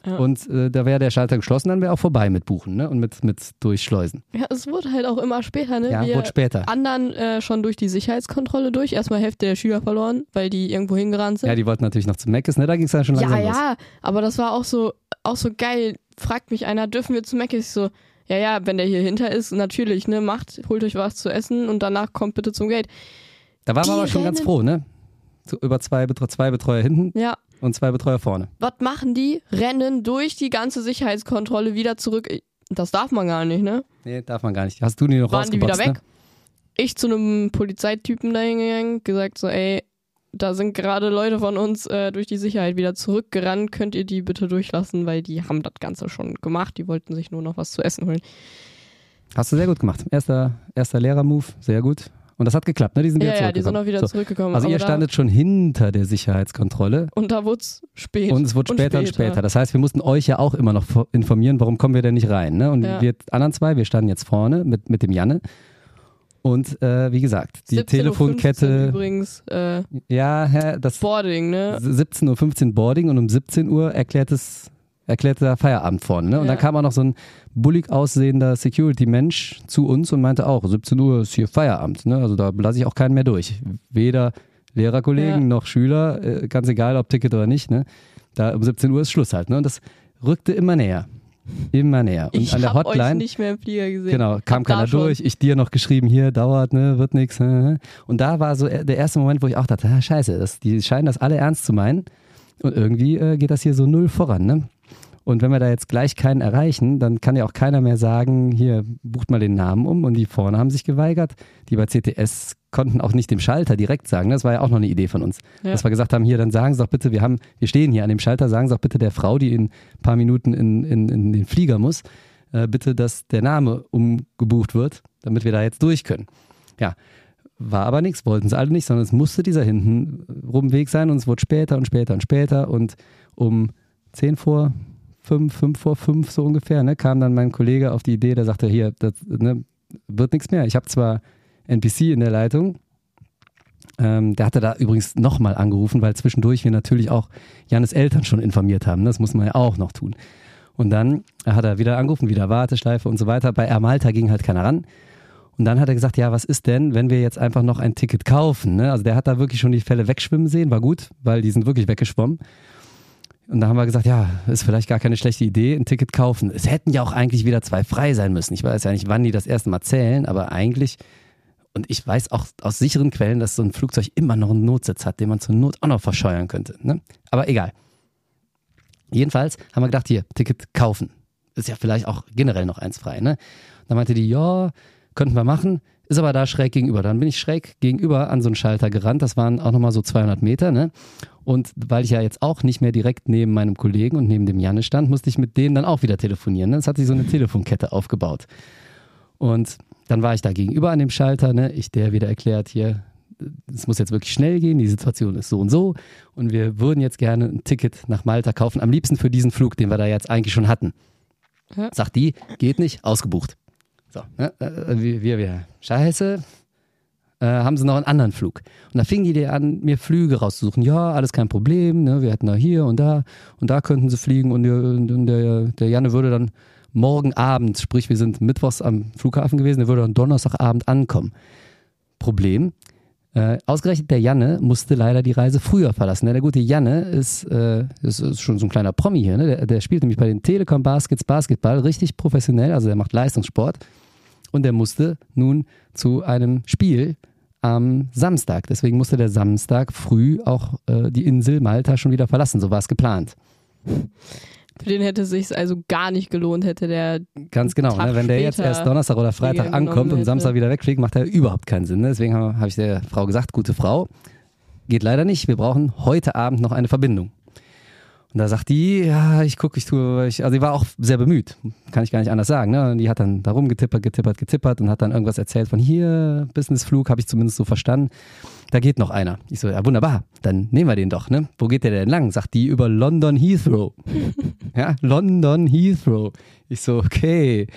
Ja. Und äh, da wäre der Schalter geschlossen, dann wäre auch vorbei mit Buchen ne? und mit, mit Durchschleusen. Ja, es wurde halt auch immer später, ne? Ja, Wir wurde später. anderen äh, schon durch die Sicherheitskontrolle durch. Erstmal Hälfte der Schüler verloren, weil die irgendwo hingerannt sind. Ja, die wollten natürlich noch zu Meckes, ne? da ging es dann schon langsam ja, los. ja, aber das war auch so, auch so geil. Fragt mich einer, dürfen wir zu Mac? Ich so, ja, ja, wenn der hier hinter ist, natürlich, ne, macht, holt euch was zu essen und danach kommt bitte zum Gate. Da waren wir aber schon ganz froh, ne? Über zwei, Betre zwei Betreuer hinten Ja, und zwei Betreuer vorne. was machen die? Rennen durch die ganze Sicherheitskontrolle wieder zurück. Das darf man gar nicht, ne? Nee, darf man gar nicht. Hast du die noch Waren die wieder rausgeboxt, weg? Ich zu einem Polizeitypen da hingegangen, gesagt so, ey, da sind gerade Leute von uns äh, durch die Sicherheit wieder zurückgerannt, könnt ihr die bitte durchlassen, weil die haben das Ganze schon gemacht, die wollten sich nur noch was zu essen holen. Hast du sehr gut gemacht. Erster, erster Lehrer-Move, sehr gut. Und das hat geklappt, ne? Die sind wieder Ja, ja, die sind zurückgekommen. auch wieder So. zurückgekommen. Also ihr standet schon hinter der Sicherheitskontrolle und da wurde es spät. und es wurde später und später. Das heißt, wir mussten euch ja auch immer noch informieren, warum kommen wir denn nicht rein. Ne? Und Ja. wir anderen zwei, wir standen jetzt vorne mit, mit dem Janne. Und äh, wie gesagt, die 17.15 Uhr Telefonkette, übrigens äh, ja, das Boarding, ne? 17.15 Uhr Boarding und um 17 Uhr erklärt es erklärte er Feierabend vorne. Ne? Und Ja. dann kam auch noch so ein bullig aussehender Security-Mensch zu uns und meinte auch, 17 Uhr ist hier Feierabend. Ne? Also da lasse ich auch keinen mehr durch. Weder Lehrerkollegen Ja. noch Schüler, äh, ganz egal ob Ticket oder nicht. Ne? Da um 17 Uhr ist Schluss halt. Ne? Und das rückte immer näher. Immer näher. Und ich an der hab euch Hotline. nicht mehr im Flieger gesehen. Genau, kam da keiner durch. Ich dir noch geschrieben, hier dauert, ne, wird nix. äh. Und da war so der erste Moment, wo ich auch dachte, ah, scheiße, das, die scheinen das alle ernst zu meinen. Und irgendwie äh, geht das hier so null voran, ne? Und wenn wir da jetzt gleich keinen erreichen, dann kann ja auch keiner mehr sagen, hier, bucht mal den Namen um. Und die vorne haben sich geweigert. Die bei CTS konnten auch nicht dem Schalter direkt sagen. Das war ja auch noch eine Idee von uns. Ja. Dass wir gesagt haben, hier, dann sagen Sie doch bitte, wir haben, wir stehen hier an dem Schalter, sagen Sie doch bitte der Frau, die in ein paar Minuten in, in, in den Flieger muss, äh, bitte, dass der Name umgebucht wird, damit wir da jetzt durch können. Ja, war aber nichts, wollten sie alle nicht, sondern es musste dieser hinten Weg sein und es wurde später und später und später und um 10 vor 5, 5 vor 5 so ungefähr, ne, kam dann mein Kollege auf die Idee, der sagte, hier, das ne, wird nichts mehr. Ich habe zwar NPC in der Leitung, ähm, der hatte da übrigens nochmal angerufen, weil zwischendurch wir natürlich auch Janis Eltern schon informiert haben. Das muss man ja auch noch tun. Und dann hat er wieder angerufen, wieder Warteschleife und so weiter. Bei Air Malta ging halt keiner ran. Und dann hat er gesagt, ja, was ist denn, wenn wir jetzt einfach noch ein Ticket kaufen? Ne? Also der hat da wirklich schon die Fälle wegschwimmen sehen, war gut, weil die sind wirklich weggeschwommen. Und da haben wir gesagt, ja, ist vielleicht gar keine schlechte Idee, ein Ticket kaufen. Es hätten ja auch eigentlich wieder zwei frei sein müssen. Ich weiß ja nicht, wann die das erste Mal zählen, aber eigentlich, und ich weiß auch aus sicheren Quellen, dass so ein Flugzeug immer noch einen Notsitz hat, den man zur Not auch noch verscheuern könnte. Ne? Aber egal. Jedenfalls haben wir gedacht, hier, Ticket kaufen. Ist ja vielleicht auch generell noch eins frei. Ne? Dann meinte die, ja, könnten wir machen, ist aber da schräg gegenüber. Dann bin ich schräg gegenüber an so einen Schalter gerannt. Das waren auch nochmal so 200 Meter. Ne? Und weil ich ja jetzt auch nicht mehr direkt neben meinem Kollegen und neben dem Janne stand, musste ich mit denen dann auch wieder telefonieren. Ne? Es hat sich so eine Telefonkette aufgebaut. Und dann war ich da gegenüber an dem Schalter. Ne? Ich der wieder erklärt, hier, es muss jetzt wirklich schnell gehen, die Situation ist so und so. Und wir würden jetzt gerne ein Ticket nach Malta kaufen. Am liebsten für diesen Flug, den wir da jetzt eigentlich schon hatten. Ja. Sagt die, geht nicht, ausgebucht. So, ne? äh, wir, wir, wir, scheiße, äh, haben sie noch einen anderen Flug. Und da fingen die dir an, mir Flüge rauszusuchen. Ja, alles kein Problem, ne? wir hätten da hier und da und da könnten sie fliegen und der, und der, der Janne würde dann morgen Abend, sprich wir sind mittwochs am Flughafen gewesen, der würde dann Donnerstagabend ankommen. Problem, äh, ausgerechnet der Janne musste leider die Reise früher verlassen. Ne? Der gute Janne ist, äh, ist, ist schon so ein kleiner Promi hier. Ne? Der, der spielt nämlich bei den Telekom Baskets Basketball richtig professionell, also der macht Leistungssport. Und der musste nun zu einem Spiel am Samstag. Deswegen musste der Samstag früh auch äh, die Insel Malta schon wieder verlassen. So war es geplant. Für den hätte es sich also gar nicht gelohnt, hätte der. Ganz genau. Ne? Wenn der jetzt erst Donnerstag oder Freitag ankommt und. Samstag wieder wegfliegt, macht er überhaupt keinen Sinn. Ne? Deswegen habe hab ich der Frau gesagt, gute Frau, geht leider nicht. Wir brauchen heute Abend noch eine Verbindung. Und da sagt die, ja, ich gucke, ich tue, ich, also die war auch sehr bemüht, kann ich gar nicht anders sagen. Ne? Und die hat dann da rumgetippert, getippert, getippert und hat dann irgendwas erzählt von hier, Businessflug, habe ich zumindest so verstanden. Da geht noch einer. Ich so, ja wunderbar, dann nehmen wir den doch. Ne? Wo geht der denn lang? Sagt die über London Heathrow. <laughs> ja, London Heathrow. Ich so, okay.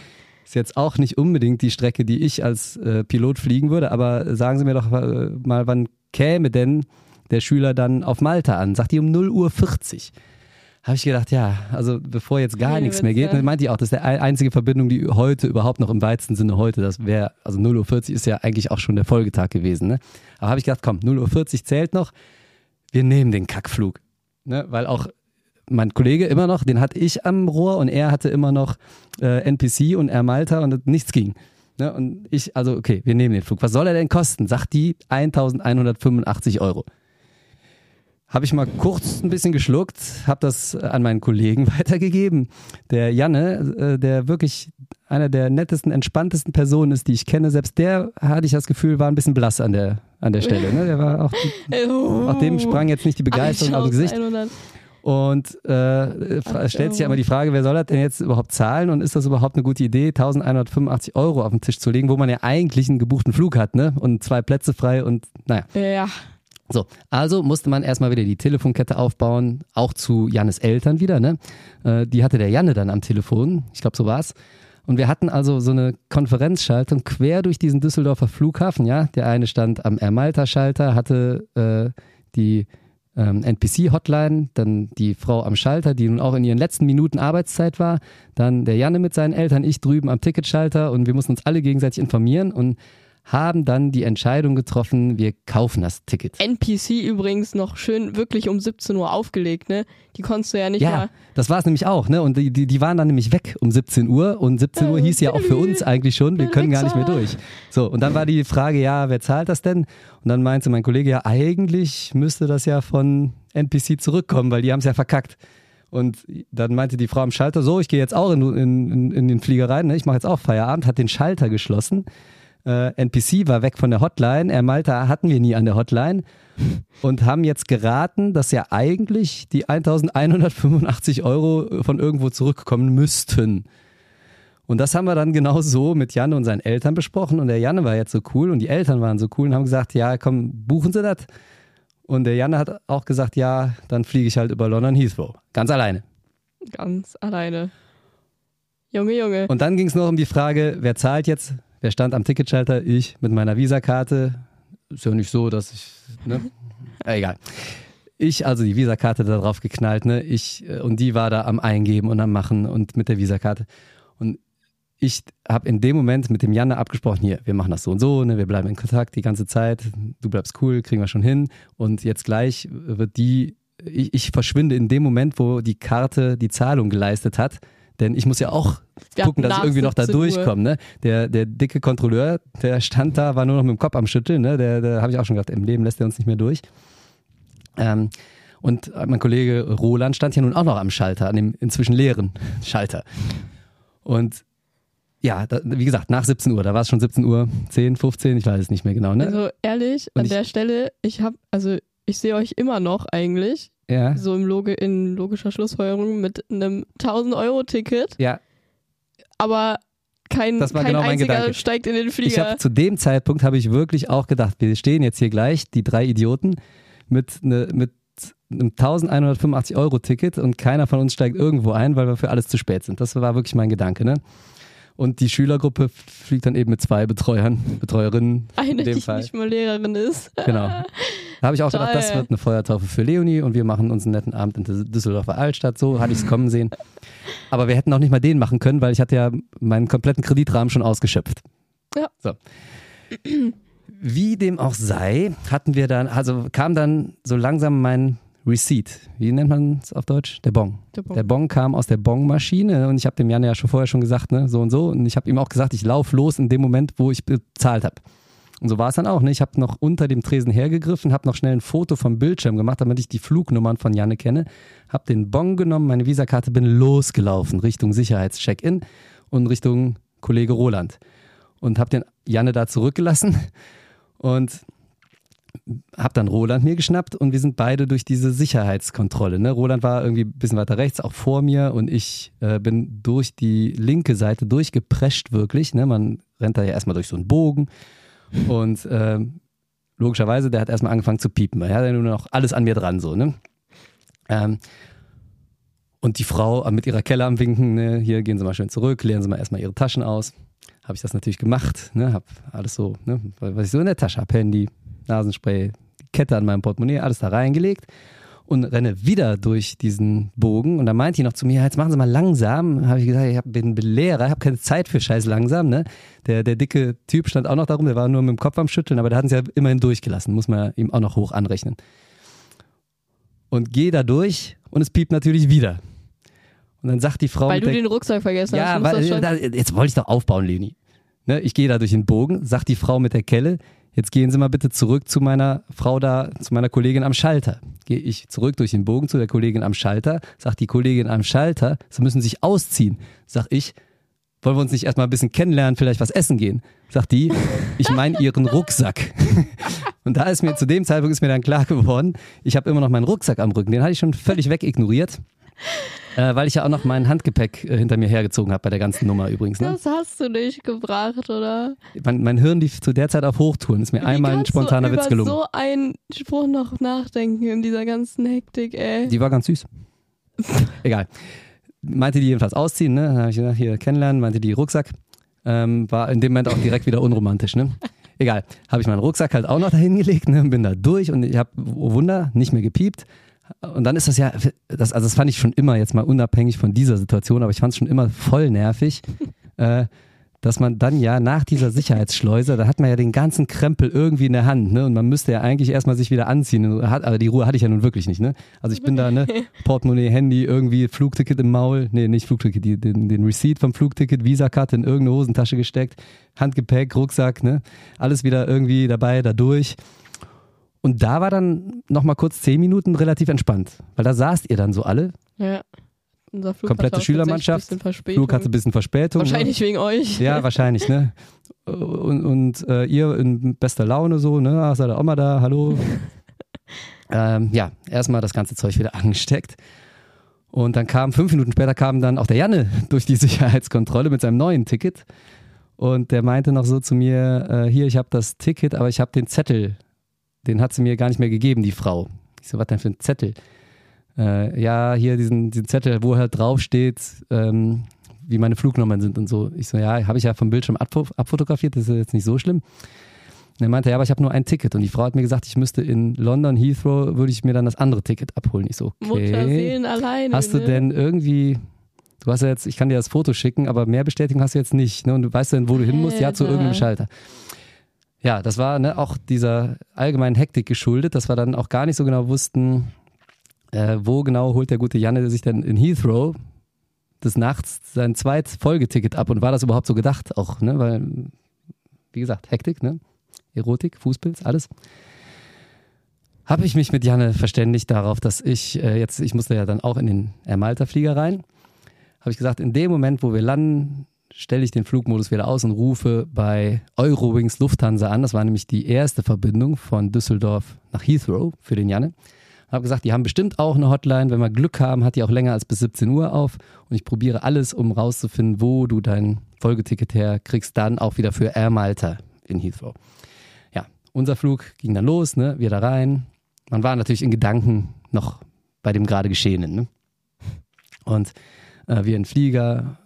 Ist jetzt auch nicht unbedingt die Strecke, die ich als äh, Pilot fliegen würde, aber sagen Sie mir doch äh, mal, wann käme denn der Schüler dann auf Malta an? Sagt die um 0 Uhr 40. Habe ich gedacht, ja, also bevor jetzt gar nichts mehr geht, meinte ich auch, das ist die einzige Verbindung, die heute überhaupt noch im weitesten Sinne heute, das wäre, also 0 Uhr 40 ist ja eigentlich auch schon der Folgetag gewesen. Ne? Aber habe ich gedacht, komm, 0 Uhr 40 zählt noch, wir nehmen den Kackflug. Ne? Weil auch mein Kollege immer noch, den hatte ich am Rohr und er hatte immer noch äh, NPC und Air Malta und nichts ging. Ne? Und ich, also okay, wir nehmen den Flug. Was soll er denn kosten? Sagt die 1185 Euro. Habe ich mal kurz ein bisschen geschluckt, habe das an meinen Kollegen <laughs> weitergegeben. Der Janne, äh, der wirklich einer der nettesten, entspanntesten Personen ist, die ich kenne, selbst der hatte ich das Gefühl, war ein bisschen blass an der, an der Stelle. Ne? Der war auch, Oh, <laughs> auch dem sprang jetzt nicht die Begeisterung aus dem Gesicht. 1100. Und äh, stellt sich ja immer die Frage, wer soll das denn jetzt überhaupt zahlen und ist das überhaupt eine gute Idee, 1185 Euro auf den Tisch zu legen, wo man ja eigentlich einen gebuchten Flug hat, ne? Und zwei Plätze frei und naja. Ja. So, also musste man erstmal wieder die Telefonkette aufbauen, auch zu Jannes Eltern wieder, ne? Äh, die hatte der Janne dann am Telefon, ich glaube, so war's. Und wir hatten also so eine Konferenzschaltung quer durch diesen Düsseldorfer Flughafen, ja. Der eine stand am Ermalter-Schalter, hatte äh, die ähm, NPC-Hotline, dann die Frau am Schalter, die nun auch in ihren letzten Minuten Arbeitszeit war, dann der Janne mit seinen Eltern, ich drüben am Ticketschalter und wir mussten uns alle gegenseitig informieren und haben dann die Entscheidung getroffen, wir kaufen das Ticket. NPC übrigens noch schön wirklich um 17 Uhr aufgelegt, ne? Die konntest du ja nicht Ja, mal. das war es nämlich auch, ne? Und die, die, die waren dann nämlich weg um 17 Uhr und 17 Uhr hieß ja auch für uns eigentlich schon, wir können gar nicht mehr durch. So, und dann war die Frage, ja, wer zahlt das denn? Und dann meinte mein Kollege, ja, eigentlich müsste das ja von NPC zurückkommen, weil die haben es ja verkackt. Und dann meinte die Frau am Schalter, so, ich gehe jetzt auch in, in, in, in den Flieger rein, ne? ich mache jetzt auch Feierabend, hat den Schalter geschlossen. Äh, NPC war weg von der Hotline, er Malta hatten wir nie an der Hotline <laughs> und haben jetzt geraten, dass ja eigentlich die 1185 Euro von irgendwo zurückkommen müssten. Und das haben wir dann genau so mit Janne und seinen Eltern besprochen. Und der Janne war jetzt so cool und die Eltern waren so cool und haben gesagt, ja, komm, buchen Sie das. Und der Janne hat auch gesagt, ja, dann fliege ich halt über London Heathrow. Ganz alleine. Ganz alleine. Junge, Junge. Und dann ging es noch um die Frage, wer zahlt jetzt? Wer stand am Ticketschalter? Ich mit meiner Visakarte. Ist ja nicht so, dass ich, ne? <laughs> Äh, Egal. Ich also die Visakarte da drauf geknallt, ne? Ich äh, und die war da am Eingeben und am Machen und mit der Visakarte. Und ich habe in dem Moment mit dem Janne abgesprochen, hier, wir machen das so und so, ne? Wir bleiben in Kontakt die ganze Zeit. Du bleibst cool, kriegen wir schon hin. Und jetzt gleich wird die, ich, ich verschwinde in dem Moment, wo die Karte die Zahlung geleistet hat. Denn ich muss ja auch Wir gucken, dass ich irgendwie noch da 17 Uhr. durchkomme. Ne? Der, der dicke Kontrolleur, der stand da, war nur noch mit dem Kopf am Schütteln. Ne? Der, der habe ich auch schon gedacht, im Leben lässt er uns nicht mehr durch. Ähm, und mein Kollege Roland stand ja nun auch noch am Schalter, an dem inzwischen leeren <laughs> Schalter. Und ja, da, wie gesagt, nach 17 Uhr, da war es schon 17 Uhr, 10, 15, ich weiß es nicht mehr genau. Ne? Also ehrlich, Und an ich- der Stelle, ich habe, also ich sehe euch immer noch eigentlich, ja, so im Loge, in logischer Schlussfolgerung mit einem 1000-Euro-Ticket, ja, aber kein, Das war kein genau mein einziger Gedanke. steigt in den ich Flieger. habe zu dem Zeitpunkt habe ich wirklich auch gedacht, wir stehen jetzt hier gleich, die drei Idioten, mit, ne, mit einem 1185 Euro Ticket und keiner von uns steigt irgendwo ein, weil wir für alles zu spät sind. Das war wirklich mein Gedanke. Ne? Und die Schülergruppe fliegt dann eben mit zwei Betreuern, Betreuerinnen in Eine, die Fall. nicht mal Lehrerin ist. Genau. Da habe ich auch gedacht, das Toll. wird eine Feuertaufe für Leonie und wir machen uns einen netten Abend in der Düsseldorfer Altstadt. So hatte ich es kommen sehen. Aber wir hätten auch nicht mal den machen können, weil ich hatte ja meinen kompletten Kreditrahmen schon ausgeschöpft. Ja. So. Wie dem auch sei, hatten wir dann, also kam dann so langsam mein Receipt. Wie nennt man es auf Deutsch? Der Bon. Der Bon. Der Bon kam aus der Bon-Maschine und ich habe dem Jan ja schon vorher schon gesagt, ne, so und so. Und ich habe ihm auch gesagt, ich lauf los in dem Moment, wo ich bezahlt habe. Und so war es dann auch. Ne? Ich habe noch unter dem Tresen hergegriffen, habe noch schnell ein Foto vom Bildschirm gemacht, damit ich die Flugnummern von Janne kenne. Habe den Bon genommen, meine Visakarte, bin losgelaufen Richtung Sicherheitscheck-in und Richtung Kollege Roland. Und habe den Janne da zurückgelassen und habe dann Roland mir geschnappt und wir sind beide durch diese Sicherheitskontrolle. Ne? Roland war irgendwie ein bisschen weiter rechts, auch vor mir und ich äh, bin durch die linke Seite durchgeprescht wirklich. Ne? Man rennt da ja erstmal durch so einen Bogen und ähm, logischerweise, der hat erstmal angefangen zu piepen. Er hat ja nur noch alles an mir dran so. Ne? Ähm, und die Frau mit ihrer Kelle am Winken, ne? hier gehen Sie mal schön zurück, leeren Sie mal erstmal Ihre Taschen aus. Habe ich das natürlich gemacht, ne? habe alles so, ne? was ich so in der Tasche habe, Handy, Nasenspray, Kette an meinem Portemonnaie, alles da reingelegt und renne wieder durch diesen Bogen. Und da meinte die noch zu mir, jetzt machen Sie mal langsam. Habe ich gesagt, ich bin Lehrer, habe keine Zeit für scheiß langsam. Ne? Der, der dicke Typ stand auch noch darum, der war nur mit dem Kopf am Schütteln, aber der hat uns ja immerhin durchgelassen, muss man ihm auch noch hoch anrechnen. Und gehe da durch und es piept natürlich wieder. Und dann sagt die Frau, Weil du der- den Rucksack vergessen ja, hast. da, jetzt wollte ich doch aufbauen, Leni. Ne, ich gehe da durch den Bogen, sagt die Frau mit der Kelle, jetzt gehen Sie mal bitte zurück zu meiner Frau da, zu meiner Kollegin am Schalter. Gehe ich zurück durch den Bogen zu der Kollegin am Schalter, sagt die Kollegin am Schalter, Sie müssen sich ausziehen. Sag ich, wollen wir uns nicht erstmal ein bisschen kennenlernen, vielleicht was essen gehen? Sagt die, ich meine ihren Rucksack. <laughs> Und da ist mir zu dem Zeitpunkt ist mir dann klar geworden, ich habe immer noch meinen Rucksack am Rücken. Den hatte ich schon völlig wegignoriert. Äh, weil ich ja auch noch mein Handgepäck äh, hinter mir hergezogen habe bei der ganzen Nummer übrigens. Ne? Das hast du nicht gebracht, oder? Mein, mein Hirn lief zu der Zeit auf Hochtouren. Ist mir Wie einmal ein spontaner Witz gelungen. so einen Spruch noch nachdenken in dieser ganzen Hektik, ey. Die war ganz süß. <laughs> Egal. Meinte die jedenfalls ausziehen, ne? Dann habe ich gesagt, hier kennenlernen, meinte die Rucksack. Ähm, war in dem Moment auch direkt wieder unromantisch, ne? Egal. Habe ich meinen Rucksack halt auch noch dahin gelegt, ne? Bin da durch und ich habe, oh Wunder, nicht mehr gepiept. Und dann ist das ja, das, also das fand ich schon immer jetzt mal unabhängig von dieser Situation, aber ich fand es schon immer voll nervig, <laughs> äh, dass man dann ja nach dieser Sicherheitsschleuse, da hat man ja den ganzen Krempel irgendwie in der Hand, ne? Und man müsste ja eigentlich erstmal sich wieder anziehen. Aber die Ruhe hatte ich ja nun wirklich nicht, ne? Also ich bin da, ne? <laughs> Portemonnaie, Handy, irgendwie Flugticket im Maul, nee, nicht Flugticket, die, den, den Receipt vom Flugticket, Visakarte in irgendeine Hosentasche gesteckt, Handgepäck, Rucksack, ne? Alles wieder irgendwie dabei, da durch. Und da war dann nochmal kurz zehn Minuten relativ entspannt, weil da saßt ihr dann so alle. Ja. Unser Flug Komplette Schülermannschaft. Ein. Flug hatte ein bisschen Verspätung. ne? Wahrscheinlich wegen euch. Ja, <laughs> wahrscheinlich, ne? Und, und äh, ihr in bester Laune so, ne? Ach, seid ihr auch mal da, hallo. <laughs> ähm, ja, erstmal das ganze Zeug wieder <laughs> angesteckt. Und dann kam, fünf Minuten später kam dann auch der Janne durch die Sicherheitskontrolle mit seinem neuen Ticket. Und der meinte noch so zu mir, äh, hier, ich habe das Ticket, aber ich habe den Zettel. Den hat sie mir gar nicht mehr gegeben, die Frau. Ich so, was denn für ein Zettel? Äh, ja, hier diesen, diesen Zettel, wo halt draufsteht, ähm, wie meine Flugnummern sind und so. Ich so, ja, habe ich ja vom Bildschirm abfo- abfotografiert, das ist jetzt nicht so schlimm. Und er meinte, ja, aber ich habe nur ein Ticket. Und die Frau hat mir gesagt, ich müsste in London Heathrow, würde ich mir dann das andere Ticket abholen. Ich so, okay. Mutterseelen alleine. Hast du ne? denn irgendwie, du hast ja jetzt, ich kann dir das Foto schicken, aber mehr Bestätigung hast du jetzt nicht. Ne? Und du weißt denn, wo du hin musst? Ja, zu irgendeinem Schalter. Ja, das war ne, auch dieser allgemeinen Hektik geschuldet, dass wir dann auch gar nicht so genau wussten, äh, wo genau holt der gute Janne sich denn in Heathrow des Nachts sein zweit Folgeticket ab und war das überhaupt so gedacht auch, ne? Weil, wie gesagt, Hektik, ne? Erotik, Fußpilz, alles. Habe ich mich mit Janne verständigt darauf, dass ich äh, jetzt, ich musste ja dann auch in den Ermalter-Flieger rein, habe ich gesagt, in dem Moment, wo wir landen, stelle ich den Flugmodus wieder aus und rufe bei Eurowings Lufthansa an. Das war nämlich die erste Verbindung von Düsseldorf nach Heathrow für den Janne. Habe gesagt, die haben bestimmt auch eine Hotline. Wenn wir Glück haben, hat die auch länger als bis 17 Uhr auf. Und ich probiere alles, um rauszufinden, wo du dein Folgeticket herkriegst, dann auch wieder für Air Malta in Heathrow. Ja, unser Flug ging dann los, ne? wir da rein. Man war natürlich in Gedanken noch bei dem gerade Geschehenen. Ne? Und äh, wir in Flieger,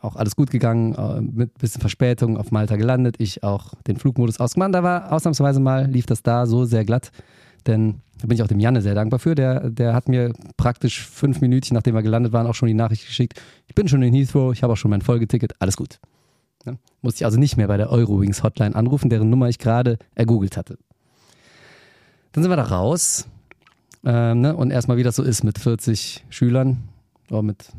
auch alles gut gegangen, äh, mit bisschen Verspätung auf Malta gelandet. Ich auch den Flugmodus ausgemacht. Da war ausnahmsweise mal, lief das da so sehr glatt. Denn da bin ich auch dem Janne sehr dankbar für. Der, der hat mir praktisch fünf Minütchen, nachdem wir gelandet waren, auch schon die Nachricht geschickt. Ich bin schon in Heathrow, ich habe auch schon mein Folgeticket, alles gut. Ne? Musste ich also nicht mehr bei der Eurowings Hotline anrufen, deren Nummer ich gerade ergoogelt hatte. Dann sind wir da raus. Ähm, ne? Und erstmal, wie das so ist mit 40 Schülern, oder mit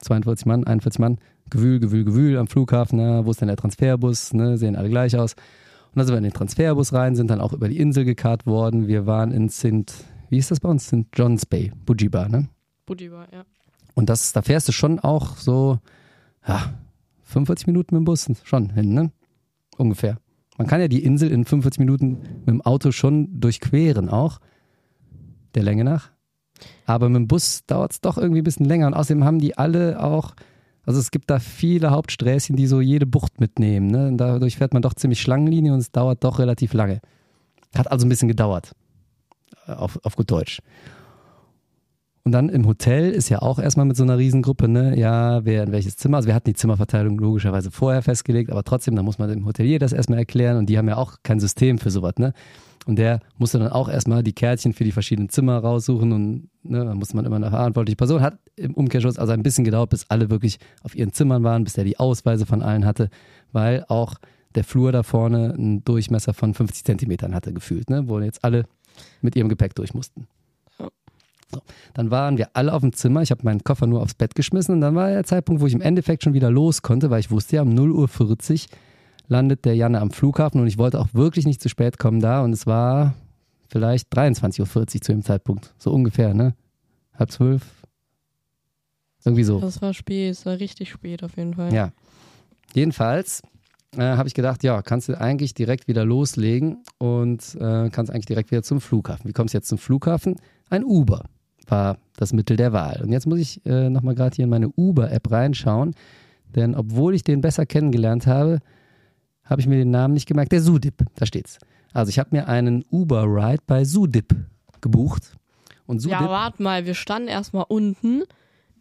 42 Mann, 41 Mann, Gewühl, Gewühl, Gewühl am Flughafen, ne? wo ist denn der Transferbus, ne? sehen alle gleich aus. Und dann sind wir in den Transferbus rein, sind dann auch über die Insel gekarrt worden. Wir waren in St. Wie ist das bei uns? St. John's Bay, Bujiba, ne? War, ja. Und das, da fährst du schon auch so, ja, 45 Minuten mit dem Bus schon hin, ne? Ungefähr. Man kann ja die Insel in 45 Minuten mit dem Auto schon durchqueren auch, der Länge nach. Aber mit dem Bus dauert es doch irgendwie ein bisschen länger. Und außerdem haben die alle auch, also es gibt da viele Hauptsträßchen, die so jede Bucht mitnehmen. Ne? Und dadurch fährt man doch ziemlich Schlangenlinie und es dauert doch relativ lange. Hat also ein bisschen gedauert. Äh, Auf, auf gut Deutsch. Und dann im Hotel ist ja auch erstmal mit so einer Riesengruppe, ne, ja, wer in welches Zimmer. Also wir hatten die Zimmerverteilung logischerweise vorher festgelegt, aber trotzdem, da muss man dem Hotelier das erstmal erklären und die haben ja auch kein System für sowas, ne? Und der musste dann auch erstmal die Kärtchen für die verschiedenen Zimmer raussuchen und ne, da musste man immer eine verantwortliche Person. Hat im Umkehrschluss also ein bisschen gedauert, bis alle wirklich auf ihren Zimmern waren, bis der die Ausweise von allen hatte, weil auch der Flur da vorne einen Durchmesser von 50 Zentimetern hatte gefühlt, ne, wo jetzt alle mit ihrem Gepäck durch mussten. So, dann waren wir alle auf dem Zimmer. Ich habe meinen Koffer nur aufs Bett geschmissen und dann war der Zeitpunkt, wo ich im Endeffekt schon wieder los konnte, weil ich wusste ja, um 0.40 Uhr landet der Janne am Flughafen und ich wollte auch wirklich nicht zu spät kommen da und es war vielleicht 23.40 Uhr zu dem Zeitpunkt. So ungefähr, ne? Halb zwölf. Irgendwie so. Das war spät, es war richtig spät auf jeden Fall. Ja. Jedenfalls äh, habe ich gedacht, ja, kannst du eigentlich direkt wieder loslegen und äh, kannst eigentlich direkt wieder zum Flughafen. Wie kommst du jetzt zum Flughafen? Ein Uber war das Mittel der Wahl. Und jetzt muss ich äh, nochmal gerade hier in meine Uber-App reinschauen, denn obwohl ich den besser kennengelernt habe, habe ich mir den Namen nicht gemerkt. Der Sudip, da steht's. Also ich habe mir einen Uber-Ride bei Sudip gebucht. Und Sudip, Ja, warte mal, wir standen erstmal unten.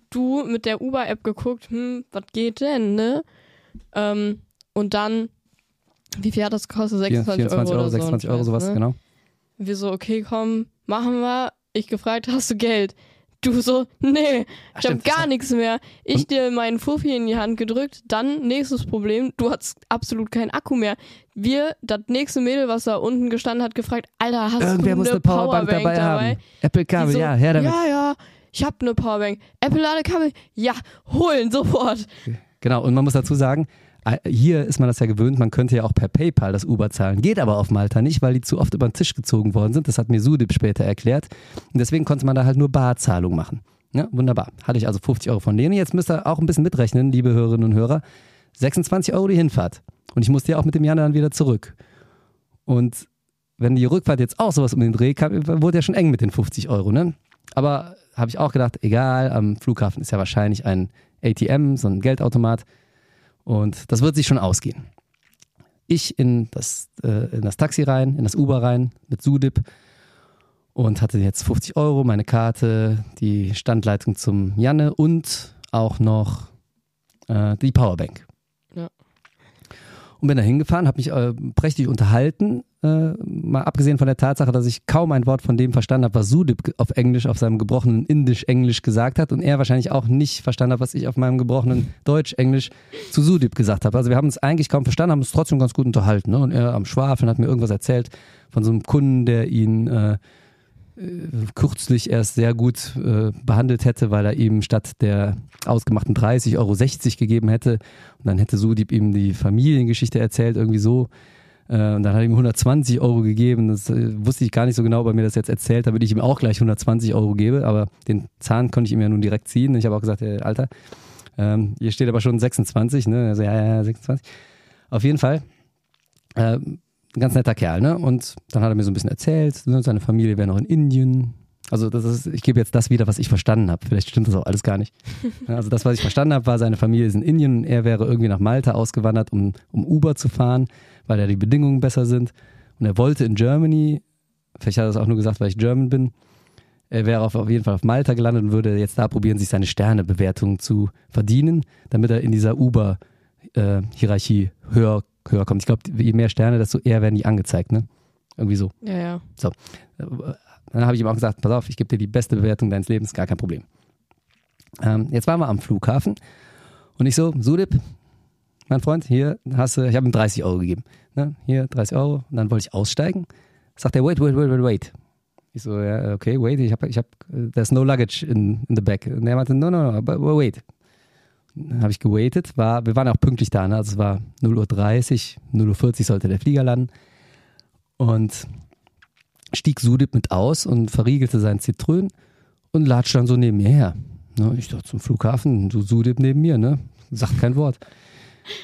Du mit der Uber-App geguckt, hm, was geht denn, ne? Ähm, und dann, wie viel hat das gekostet? 26 24 Euro, Euro, oder so, 26 Euro, sowas, ne? genau. Wir so, okay, komm, machen wir. Ich gefragt, hast du Geld? Du so, nee, ich hab stimmt, gar das- nichts mehr. Ich dir meinen Fuffi in die Hand gedrückt. Dann, nächstes Problem, du hattest absolut keinen Akku mehr. Wir, das nächste Mädel, was da unten gestanden hat, gefragt, Alter, hast Irgendwer du muss eine eine Powerbank, dabei, haben. Apple-Kabel, Die so, ja, her damit. Ja, ja, ich hab eine Powerbank. Apple-Ladekabel, ja, holen, sofort. Genau, und man muss dazu sagen, hier ist man das ja gewöhnt, man könnte ja auch per PayPal das Uber zahlen. Geht aber auf Malta nicht, weil die zu oft über den Tisch gezogen worden sind. Das hat mir Sudip später erklärt. Und deswegen konnte man da halt nur Barzahlung machen. Ja, wunderbar. Hatte ich also 50 Euro von denen. Jetzt müsst ihr auch ein bisschen mitrechnen, liebe Hörerinnen und Hörer. 26 Euro die Hinfahrt. Und ich musste ja auch mit dem Jan dann wieder zurück. Und wenn die Rückfahrt jetzt auch sowas um den Dreh kam, wurde ja schon eng mit den 50 Euro, ne? Aber habe ich auch gedacht, egal, am Flughafen ist ja wahrscheinlich ein ATM, so ein Geldautomat. Und das wird sich schon ausgehen. Ich in das, äh, in das Taxi rein, in das Uber rein mit Sudip und hatte jetzt 50 Euro, meine Karte, die Standleitung zum Janne und auch noch äh, die Powerbank. Und bin da hingefahren, habe mich äh, prächtig unterhalten, äh, mal abgesehen von der Tatsache, dass ich kaum ein Wort von dem verstanden habe, was Sudip auf Englisch, auf seinem gebrochenen Indisch-Englisch gesagt hat und er wahrscheinlich auch nicht verstanden hat, was ich auf meinem gebrochenen Deutsch-Englisch zu Sudip gesagt habe. Also wir haben uns eigentlich kaum verstanden, haben uns trotzdem ganz gut unterhalten. Ne? Und er am Schwafeln hat mir irgendwas erzählt von so einem Kunden, der ihn äh, kürzlich erst sehr gut äh, behandelt hätte, weil er ihm statt der ausgemachten 30 Euro 60 gegeben hätte. Und dann hätte Sudip ihm die Familiengeschichte erzählt, irgendwie so. Äh, und dann hat er ihm 120 Euro gegeben. Das äh, wusste ich gar nicht so genau, er mir das jetzt erzählt, damit ich ihm auch gleich 120 Euro gebe. Aber den Zahn konnte ich ihm ja nun direkt ziehen. Ich habe auch gesagt, äh, Alter, ähm, hier steht aber schon 26, ne? Also ja, ja, ja, 26. Auf jeden Fall. Äh, ein ganz netter Kerl, ne? Und dann hat er mir so ein bisschen erzählt, ne? seine Familie wäre noch in Indien. Also das ist, ich gebe jetzt das wieder, was ich verstanden habe. Vielleicht stimmt das auch alles gar nicht. <laughs> Also das, was ich verstanden habe, war, seine Familie ist in Indien und er wäre irgendwie nach Malta ausgewandert, um, um Uber zu fahren, weil da die Bedingungen besser sind. Und er wollte in Germany, vielleicht hat er das auch nur gesagt, weil ich German bin, er wäre auf, auf jeden Fall auf Malta gelandet und würde jetzt da probieren, sich seine Sternebewertung zu verdienen, damit er in dieser Uber-Hierarchie höher, höher kommt. Ich glaube, je mehr Sterne, desto eher werden die angezeigt, ne? Irgendwie so. Ja, ja. Dann habe ich ihm auch gesagt, pass auf, ich gebe dir die beste Bewertung deines Lebens, gar kein Problem. Ähm, jetzt waren wir am Flughafen und ich so, Sudip, mein Freund, hier hast du, ich habe ihm 30 Euro gegeben. Ne? Hier 30 Euro. Und dann wollte ich aussteigen. Sagt er, wait, wait, wait, wait, wait. Ich so, ja, okay, wait, ich habe, ich habe, there's no luggage in, in the back. Und er meinte, no, no, no, but wait. Dann habe ich gewaitet, war, wir waren auch pünktlich da, ne? also es war 0.30 Uhr, 0.40 Uhr sollte der Flieger landen. Und stieg Sudip mit aus und verriegelte sein Zitrön und latscht dann so neben mir her. Ne, ich dachte zum Flughafen, du Sudip neben mir, ne? Sagt kein Wort.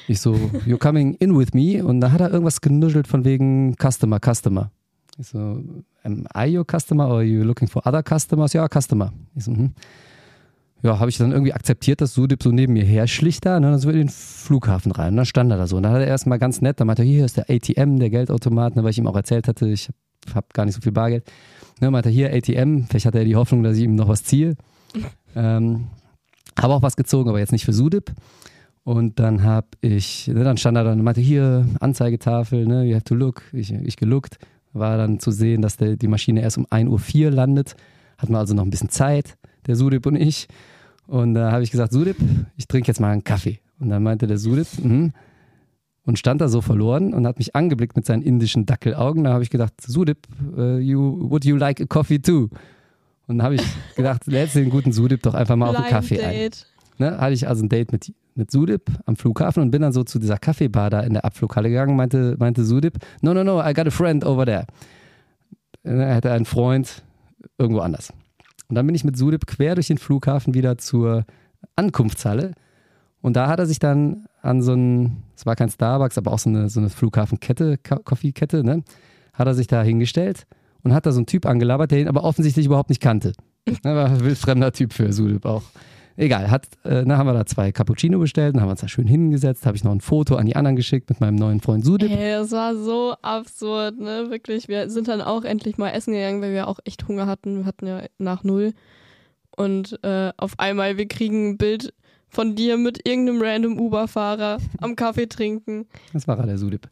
Ich so, you're coming in with me. Und da hat er irgendwas genuschelt von wegen Customer, Customer. Ich so, am I your customer or are you looking for other customers? Ja, Customer. Ich so, hm. Ja, habe ich dann irgendwie akzeptiert, dass Sudip so neben mir her schlich da und dann sind wir in den Flughafen rein. Und dann stand er da so. Und dann hat er erstmal ganz nett, dann meinte er, hier ist der ATM, der Geldautomat, ne, weil ich ihm auch erzählt hatte, ich habe hab gar nicht so viel Bargeld. Ne, meinte er, hier ATM, vielleicht hatte er die Hoffnung, dass ich ihm noch was ziehe. <laughs> Ähm, habe auch was gezogen, aber jetzt nicht für Sudip. Und dann habe ich, ne, dann stand er dann und meinte, hier, Anzeigetafel, ne, you have to look. Ich, ich geluckt. War dann zu sehen, dass der, die Maschine erst um 1.04 Uhr landet. Hatten wir also noch ein bisschen Zeit, der Sudip und ich. Und da habe ich gesagt, Sudip, ich trinke jetzt mal einen Kaffee. Und dann meinte der Sudip, mhm. Und stand da so verloren und hat mich angeblickt mit seinen indischen Dackelaugen. Da habe ich gedacht, Sudip, uh, you, would you like a coffee too? Und dann habe ich gedacht, <laughs> lädst den guten Sudip doch einfach mal auf einen Blind Kaffee ein. Date. Ne, hatte ich also ein Date mit, mit Sudip am Flughafen und bin dann so zu dieser Kaffeebar da in der Abflughalle gegangen, meinte, meinte Sudip, no, no, no, I got a friend over there. Er hatte einen Freund irgendwo anders. Und dann bin ich mit Sudip quer durch den Flughafen wieder zur Ankunftshalle Und da hat er sich dann an so ein, es war kein Starbucks, aber auch so eine, so eine Flughafenkette, Coffee-Kette, ne? Hat er sich da hingestellt und hat da so einen Typ angelabert, der ihn aber offensichtlich überhaupt nicht kannte. Ne, <laughs> war ein wildfremder Typ für Sudip auch. Egal, hat, äh, dann haben wir da zwei Cappuccino bestellt, dann haben wir uns da schön hingesetzt, habe ich noch ein Foto an die anderen geschickt mit meinem neuen Freund Sudip. Ey, das war so absurd, ne? Wirklich. Wir sind dann auch endlich mal essen gegangen, weil wir auch echt Hunger hatten. Wir hatten ja nach null. Und äh, auf einmal, wir kriegen ein Bild von dir mit irgendeinem random Uber-Fahrer am Kaffee trinken. Das war der Sudip.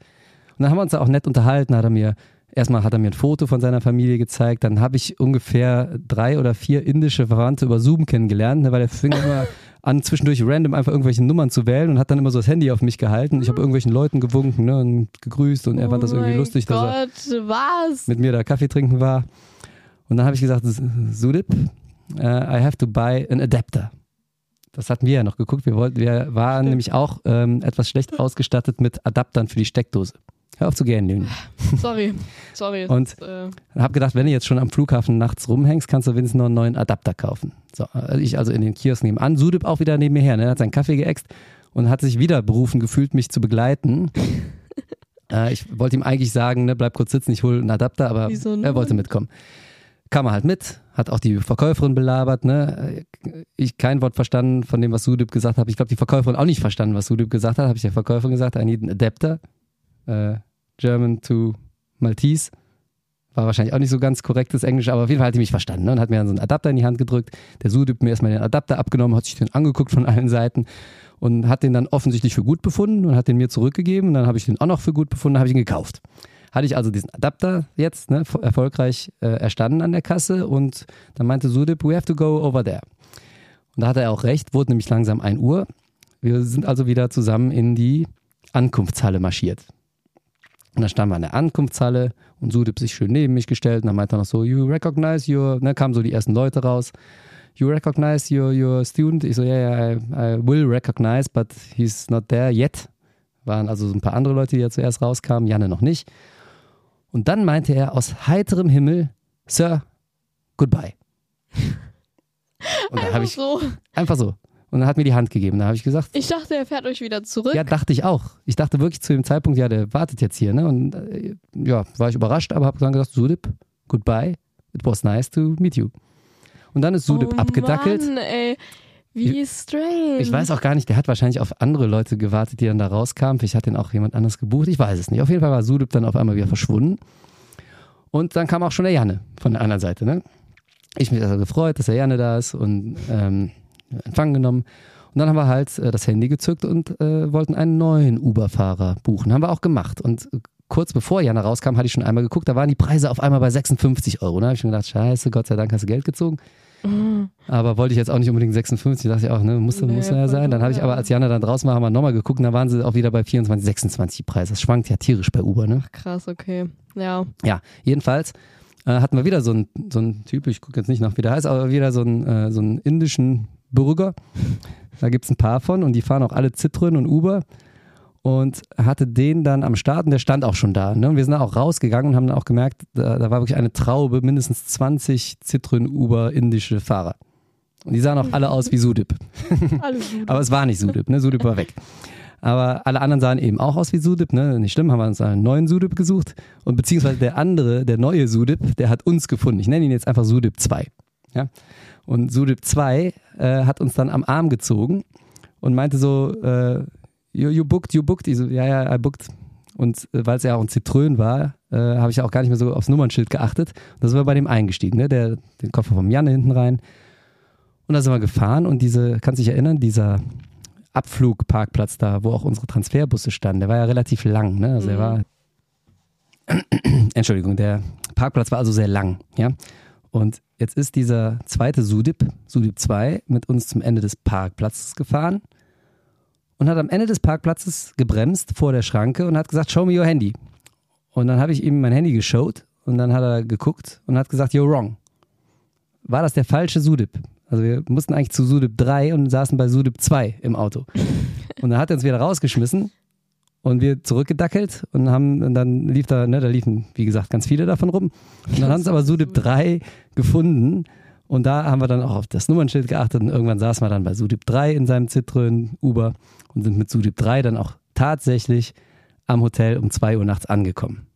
Und dann haben wir uns da auch nett unterhalten, hat er mir Erstmal hat er mir ein Foto von seiner Familie gezeigt, dann habe ich ungefähr drei oder vier indische Verwandte über Zoom kennengelernt, ne, weil er fing immer <laughs> an, zwischendurch random einfach irgendwelche Nummern zu wählen und hat dann immer so das Handy auf mich gehalten. Ich habe irgendwelchen Leuten gewunken ne, und gegrüßt und er fand das irgendwie oh lustig, Gott, dass er was? mit mir da Kaffee trinken war. Und dann habe ich gesagt, Sudip, uh, I have to buy an adapter. Das hatten wir ja noch geguckt. Wir, wollten, wir waren nämlich auch ähm, etwas schlecht ausgestattet mit Adaptern für die Steckdose. Hör auf zu gähnen. <laughs> Sorry, sorry. Und- äh, Hab gedacht, wenn du jetzt schon am Flughafen nachts rumhängst, kannst du wenigstens noch einen neuen Adapter kaufen. So, also ich also in den Kiosk nebenan, Sudip auch wieder neben mir her, ne? Er hat seinen Kaffee geäxt und hat sich wieder berufen gefühlt, mich zu begleiten. <laughs> äh, ich wollte ihm eigentlich sagen, ne, bleib kurz sitzen, ich hole einen Adapter, aber Wieso er wollte mitkommen. Kam er halt mit, hat auch die Verkäuferin belabert, ne? Ich kein Wort verstanden von dem, was Sudip gesagt hat. Ich glaube, die Verkäuferin auch nicht verstanden, was Sudip gesagt hat. Habe ich der Verkäuferin gesagt, I need an adapter. Äh, German to Maltese. War wahrscheinlich auch nicht so ganz korrektes Englisch, aber auf jeden Fall hat die mich verstanden ne? und hat mir dann so einen Adapter in die Hand gedrückt. Der Sudip mir erstmal den Adapter abgenommen, hat sich den angeguckt von allen Seiten und hat den dann offensichtlich für gut befunden und hat den mir zurückgegeben. Und dann habe ich den auch noch für gut befunden, habe ich ihn gekauft. Hatte ich also diesen Adapter jetzt ne, erfolgreich äh, erstanden an der Kasse und dann meinte Sudip, we have to go over there. Und da hatte er auch recht, wurde nämlich langsam 1 Uhr. Wir sind also wieder zusammen in die Ankunftshalle marschiert. Und dann standen wir an der Ankunftshalle und Sudip sich schön neben mich gestellt und dann meinte er noch so, you recognize your, ne, kamen so die ersten Leute raus. You recognize your, your student? Ich so, yeah, yeah, I, I will recognize, but he's not there yet. Waren also so ein paar andere Leute, die ja zuerst rauskamen, Janne noch nicht. Und dann meinte er aus heiterem Himmel, Sir, goodbye. <laughs> Und habe ich so. einfach so. Und dann hat mir die Hand gegeben. Da habe ich gesagt, Ich dachte, er fährt euch wieder zurück. ja, dachte ich auch. Ich dachte wirklich zu dem Zeitpunkt, ja, der wartet jetzt hier. Ne? Und äh, ja, war ich überrascht, aber habe dann gesagt, Sudip, goodbye. It was nice to meet you. Und dann ist Sudip oh abgedackelt. Mann, ey. Wie strange. Ich weiß auch gar nicht, der hat wahrscheinlich auf andere Leute gewartet, die dann da rauskamen. Vielleicht hat den auch jemand anders gebucht. Ich weiß es nicht. Auf jeden Fall war Sudip dann auf einmal wieder verschwunden. Und dann kam auch schon der Janne von der anderen Seite. Ne? Ich mich also gefreut, dass der Janne da ist und ähm, Empfang genommen. Und dann haben wir halt äh, das Handy gezückt und äh, wollten einen neuen Uber-Fahrer buchen. Haben wir auch gemacht. Und äh, kurz bevor Janne rauskam, hatte ich schon einmal geguckt, da waren die Preise auf einmal bei 56 Euro. Da habe ich schon gedacht, scheiße, Gott sei Dank hast du Geld gezogen. Aber wollte ich jetzt auch nicht unbedingt 56, dachte ich auch, ne, muss, Nee, muss ja sein. Dann habe ich aber, als Jana dann draußen war, haben wir nochmal geguckt und da waren sie auch wieder bei 24, 26 die Preise. Das schwankt ja tierisch bei Uber, ne? Krass, okay. Ja. Ja, jedenfalls äh, hatten wir wieder so einen so Typ, ich gucke jetzt nicht nach, wie der heißt, aber wieder so einen, äh, so einen indischen Bürger. Da gibt es ein paar von und die fahren auch alle Citroën und Uber. Und hatte den dann am Start und der stand auch schon da. Ne? Und wir sind da auch rausgegangen und haben dann auch gemerkt, da, da war wirklich eine Traube, mindestens 20 Citroën Uber indische Fahrer. Und die sahen auch alle aus wie <laughs> Sudip. Aber es war nicht Sudip, ne? Sudip war weg. Aber alle anderen sahen eben auch aus wie Sudip, ne? Nicht schlimm, haben wir uns einen neuen Sudip gesucht. Und beziehungsweise der andere, der neue Sudip, der hat uns gefunden. Ich nenne ihn jetzt einfach Sudip 2. Ja? Und Sudip 2 äh, hat uns dann am Arm gezogen und meinte so, äh, you, you booked, you booked. Ich so, ja, ja, I booked. Und äh, weil es ja auch ein Zitrön war, äh, habe ich auch gar nicht mehr so aufs Nummernschild geachtet. Und da sind wir bei dem eingestiegen, ne? Der, den Koffer vom Janne hinten rein. Und da sind wir gefahren und diese, kannst du dich erinnern, dieser Abflugparkplatz da, wo auch unsere Transferbusse standen, der war ja relativ lang, ne? Also der Mhm. war, <clears throat> Entschuldigung, der Parkplatz war also sehr lang, ja? Und jetzt ist dieser zweite Sudip, Sudip 2, mit uns zum Ende des Parkplatzes gefahren und hat am Ende des Parkplatzes gebremst vor der Schranke und hat gesagt, show me your Handy. Und dann habe ich ihm mein Handy geshowt und dann hat er geguckt und hat gesagt, you're wrong. War das der falsche Sudip? Also wir mussten eigentlich zu Sudip 3 und saßen bei Sudip 2 im Auto. Und dann hat er uns wieder rausgeschmissen und wir zurückgedackelt und haben, und dann lief da, ne, da liefen, wie gesagt, ganz viele davon rum. Und dann haben uns aber Sudip 3 gefunden Und da haben wir dann auch auf das Nummernschild geachtet und irgendwann saßen wir dann bei Sudip 3 in seinem Citroën Uber und sind mit Sudip 3 dann auch tatsächlich am Hotel um 2 Uhr nachts angekommen.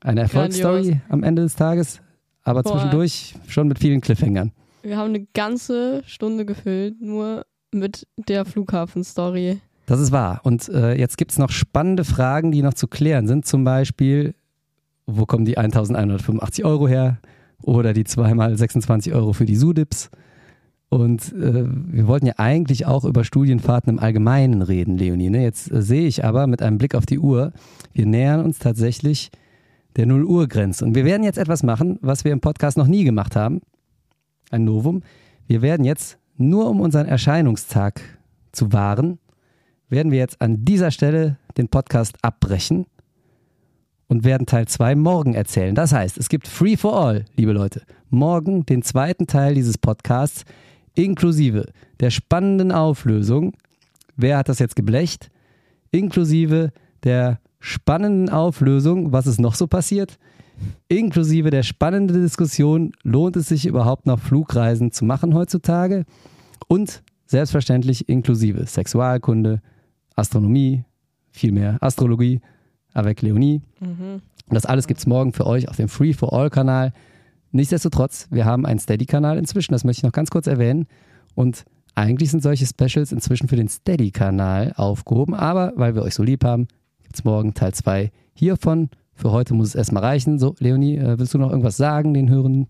Eine Erfolgsstory Grandios. am Ende des Tages, aber Boah. zwischendurch schon mit vielen Cliffhangern. Wir haben eine ganze Stunde gefüllt, nur mit der Flughafen-Story. Das ist wahr. Und äh, jetzt gibt es noch spannende Fragen, die noch zu klären sind. Zum Beispiel, wo kommen die 1185 Euro her? Oder die zweimal 26 Euro für die Sudips? Und äh, wir wollten ja eigentlich auch über Studienfahrten im Allgemeinen reden, Leonie. Ne? Jetzt äh, sehe ich aber mit einem Blick auf die Uhr, wir nähern uns tatsächlich der Null-Uhr-Grenze. Und wir werden jetzt etwas machen, was wir im Podcast noch nie gemacht haben. Ein Novum. Wir werden jetzt, nur um unseren Erscheinungstag zu wahren, werden wir jetzt an dieser Stelle den Podcast abbrechen und werden Teil 2 morgen erzählen. Das heißt, es gibt Free for All, liebe Leute. Morgen den zweiten Teil dieses Podcasts inklusive der spannenden Auflösung. Wer hat das jetzt geblecht? Inklusive der spannenden Auflösung, was ist noch so passiert? Inklusive der spannenden Diskussion, lohnt es sich überhaupt noch Flugreisen zu machen heutzutage? Und selbstverständlich inklusive Sexualkunde, Astronomie, vielmehr Astrologie, avec Leonie. Und das alles gibt es morgen für euch auf dem Free for All Kanal. Nichtsdestotrotz, wir haben einen Steady-Kanal inzwischen, das möchte ich noch ganz kurz erwähnen. Und eigentlich sind solche Specials inzwischen für den Steady-Kanal aufgehoben, aber weil wir euch so lieb haben, gibt es morgen Teil 2 hiervon. Für heute muss es erstmal reichen. So, Leonie, äh, willst du noch irgendwas sagen, den Hörenden?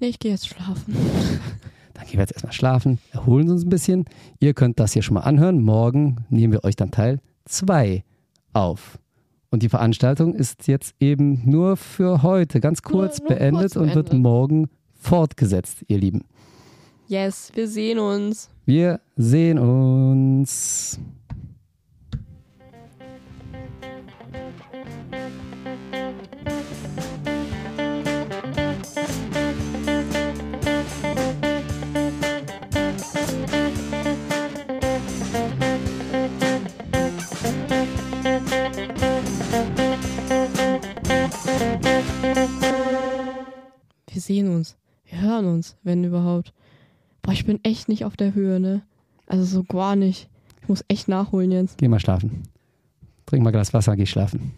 Nee, ich gehe jetzt schlafen. <laughs> Dann gehen wir jetzt erstmal schlafen, erholen uns ein bisschen. Ihr könnt das hier schon mal anhören. Morgen nehmen wir euch dann Teil 2 auf. Und die Veranstaltung ist jetzt eben nur für heute ganz kurz Nur- nur beendet kurz und wird beendet. morgen fortgesetzt, ihr Lieben. Yes, wir sehen uns. Wir sehen uns. Sehen uns. Wir hören uns, wenn überhaupt. Boah, ich bin echt nicht auf der Höhe, ne? Also so gar nicht. Ich muss echt nachholen jetzt. Geh mal schlafen. Trink mal Glas Wasser, geh schlafen.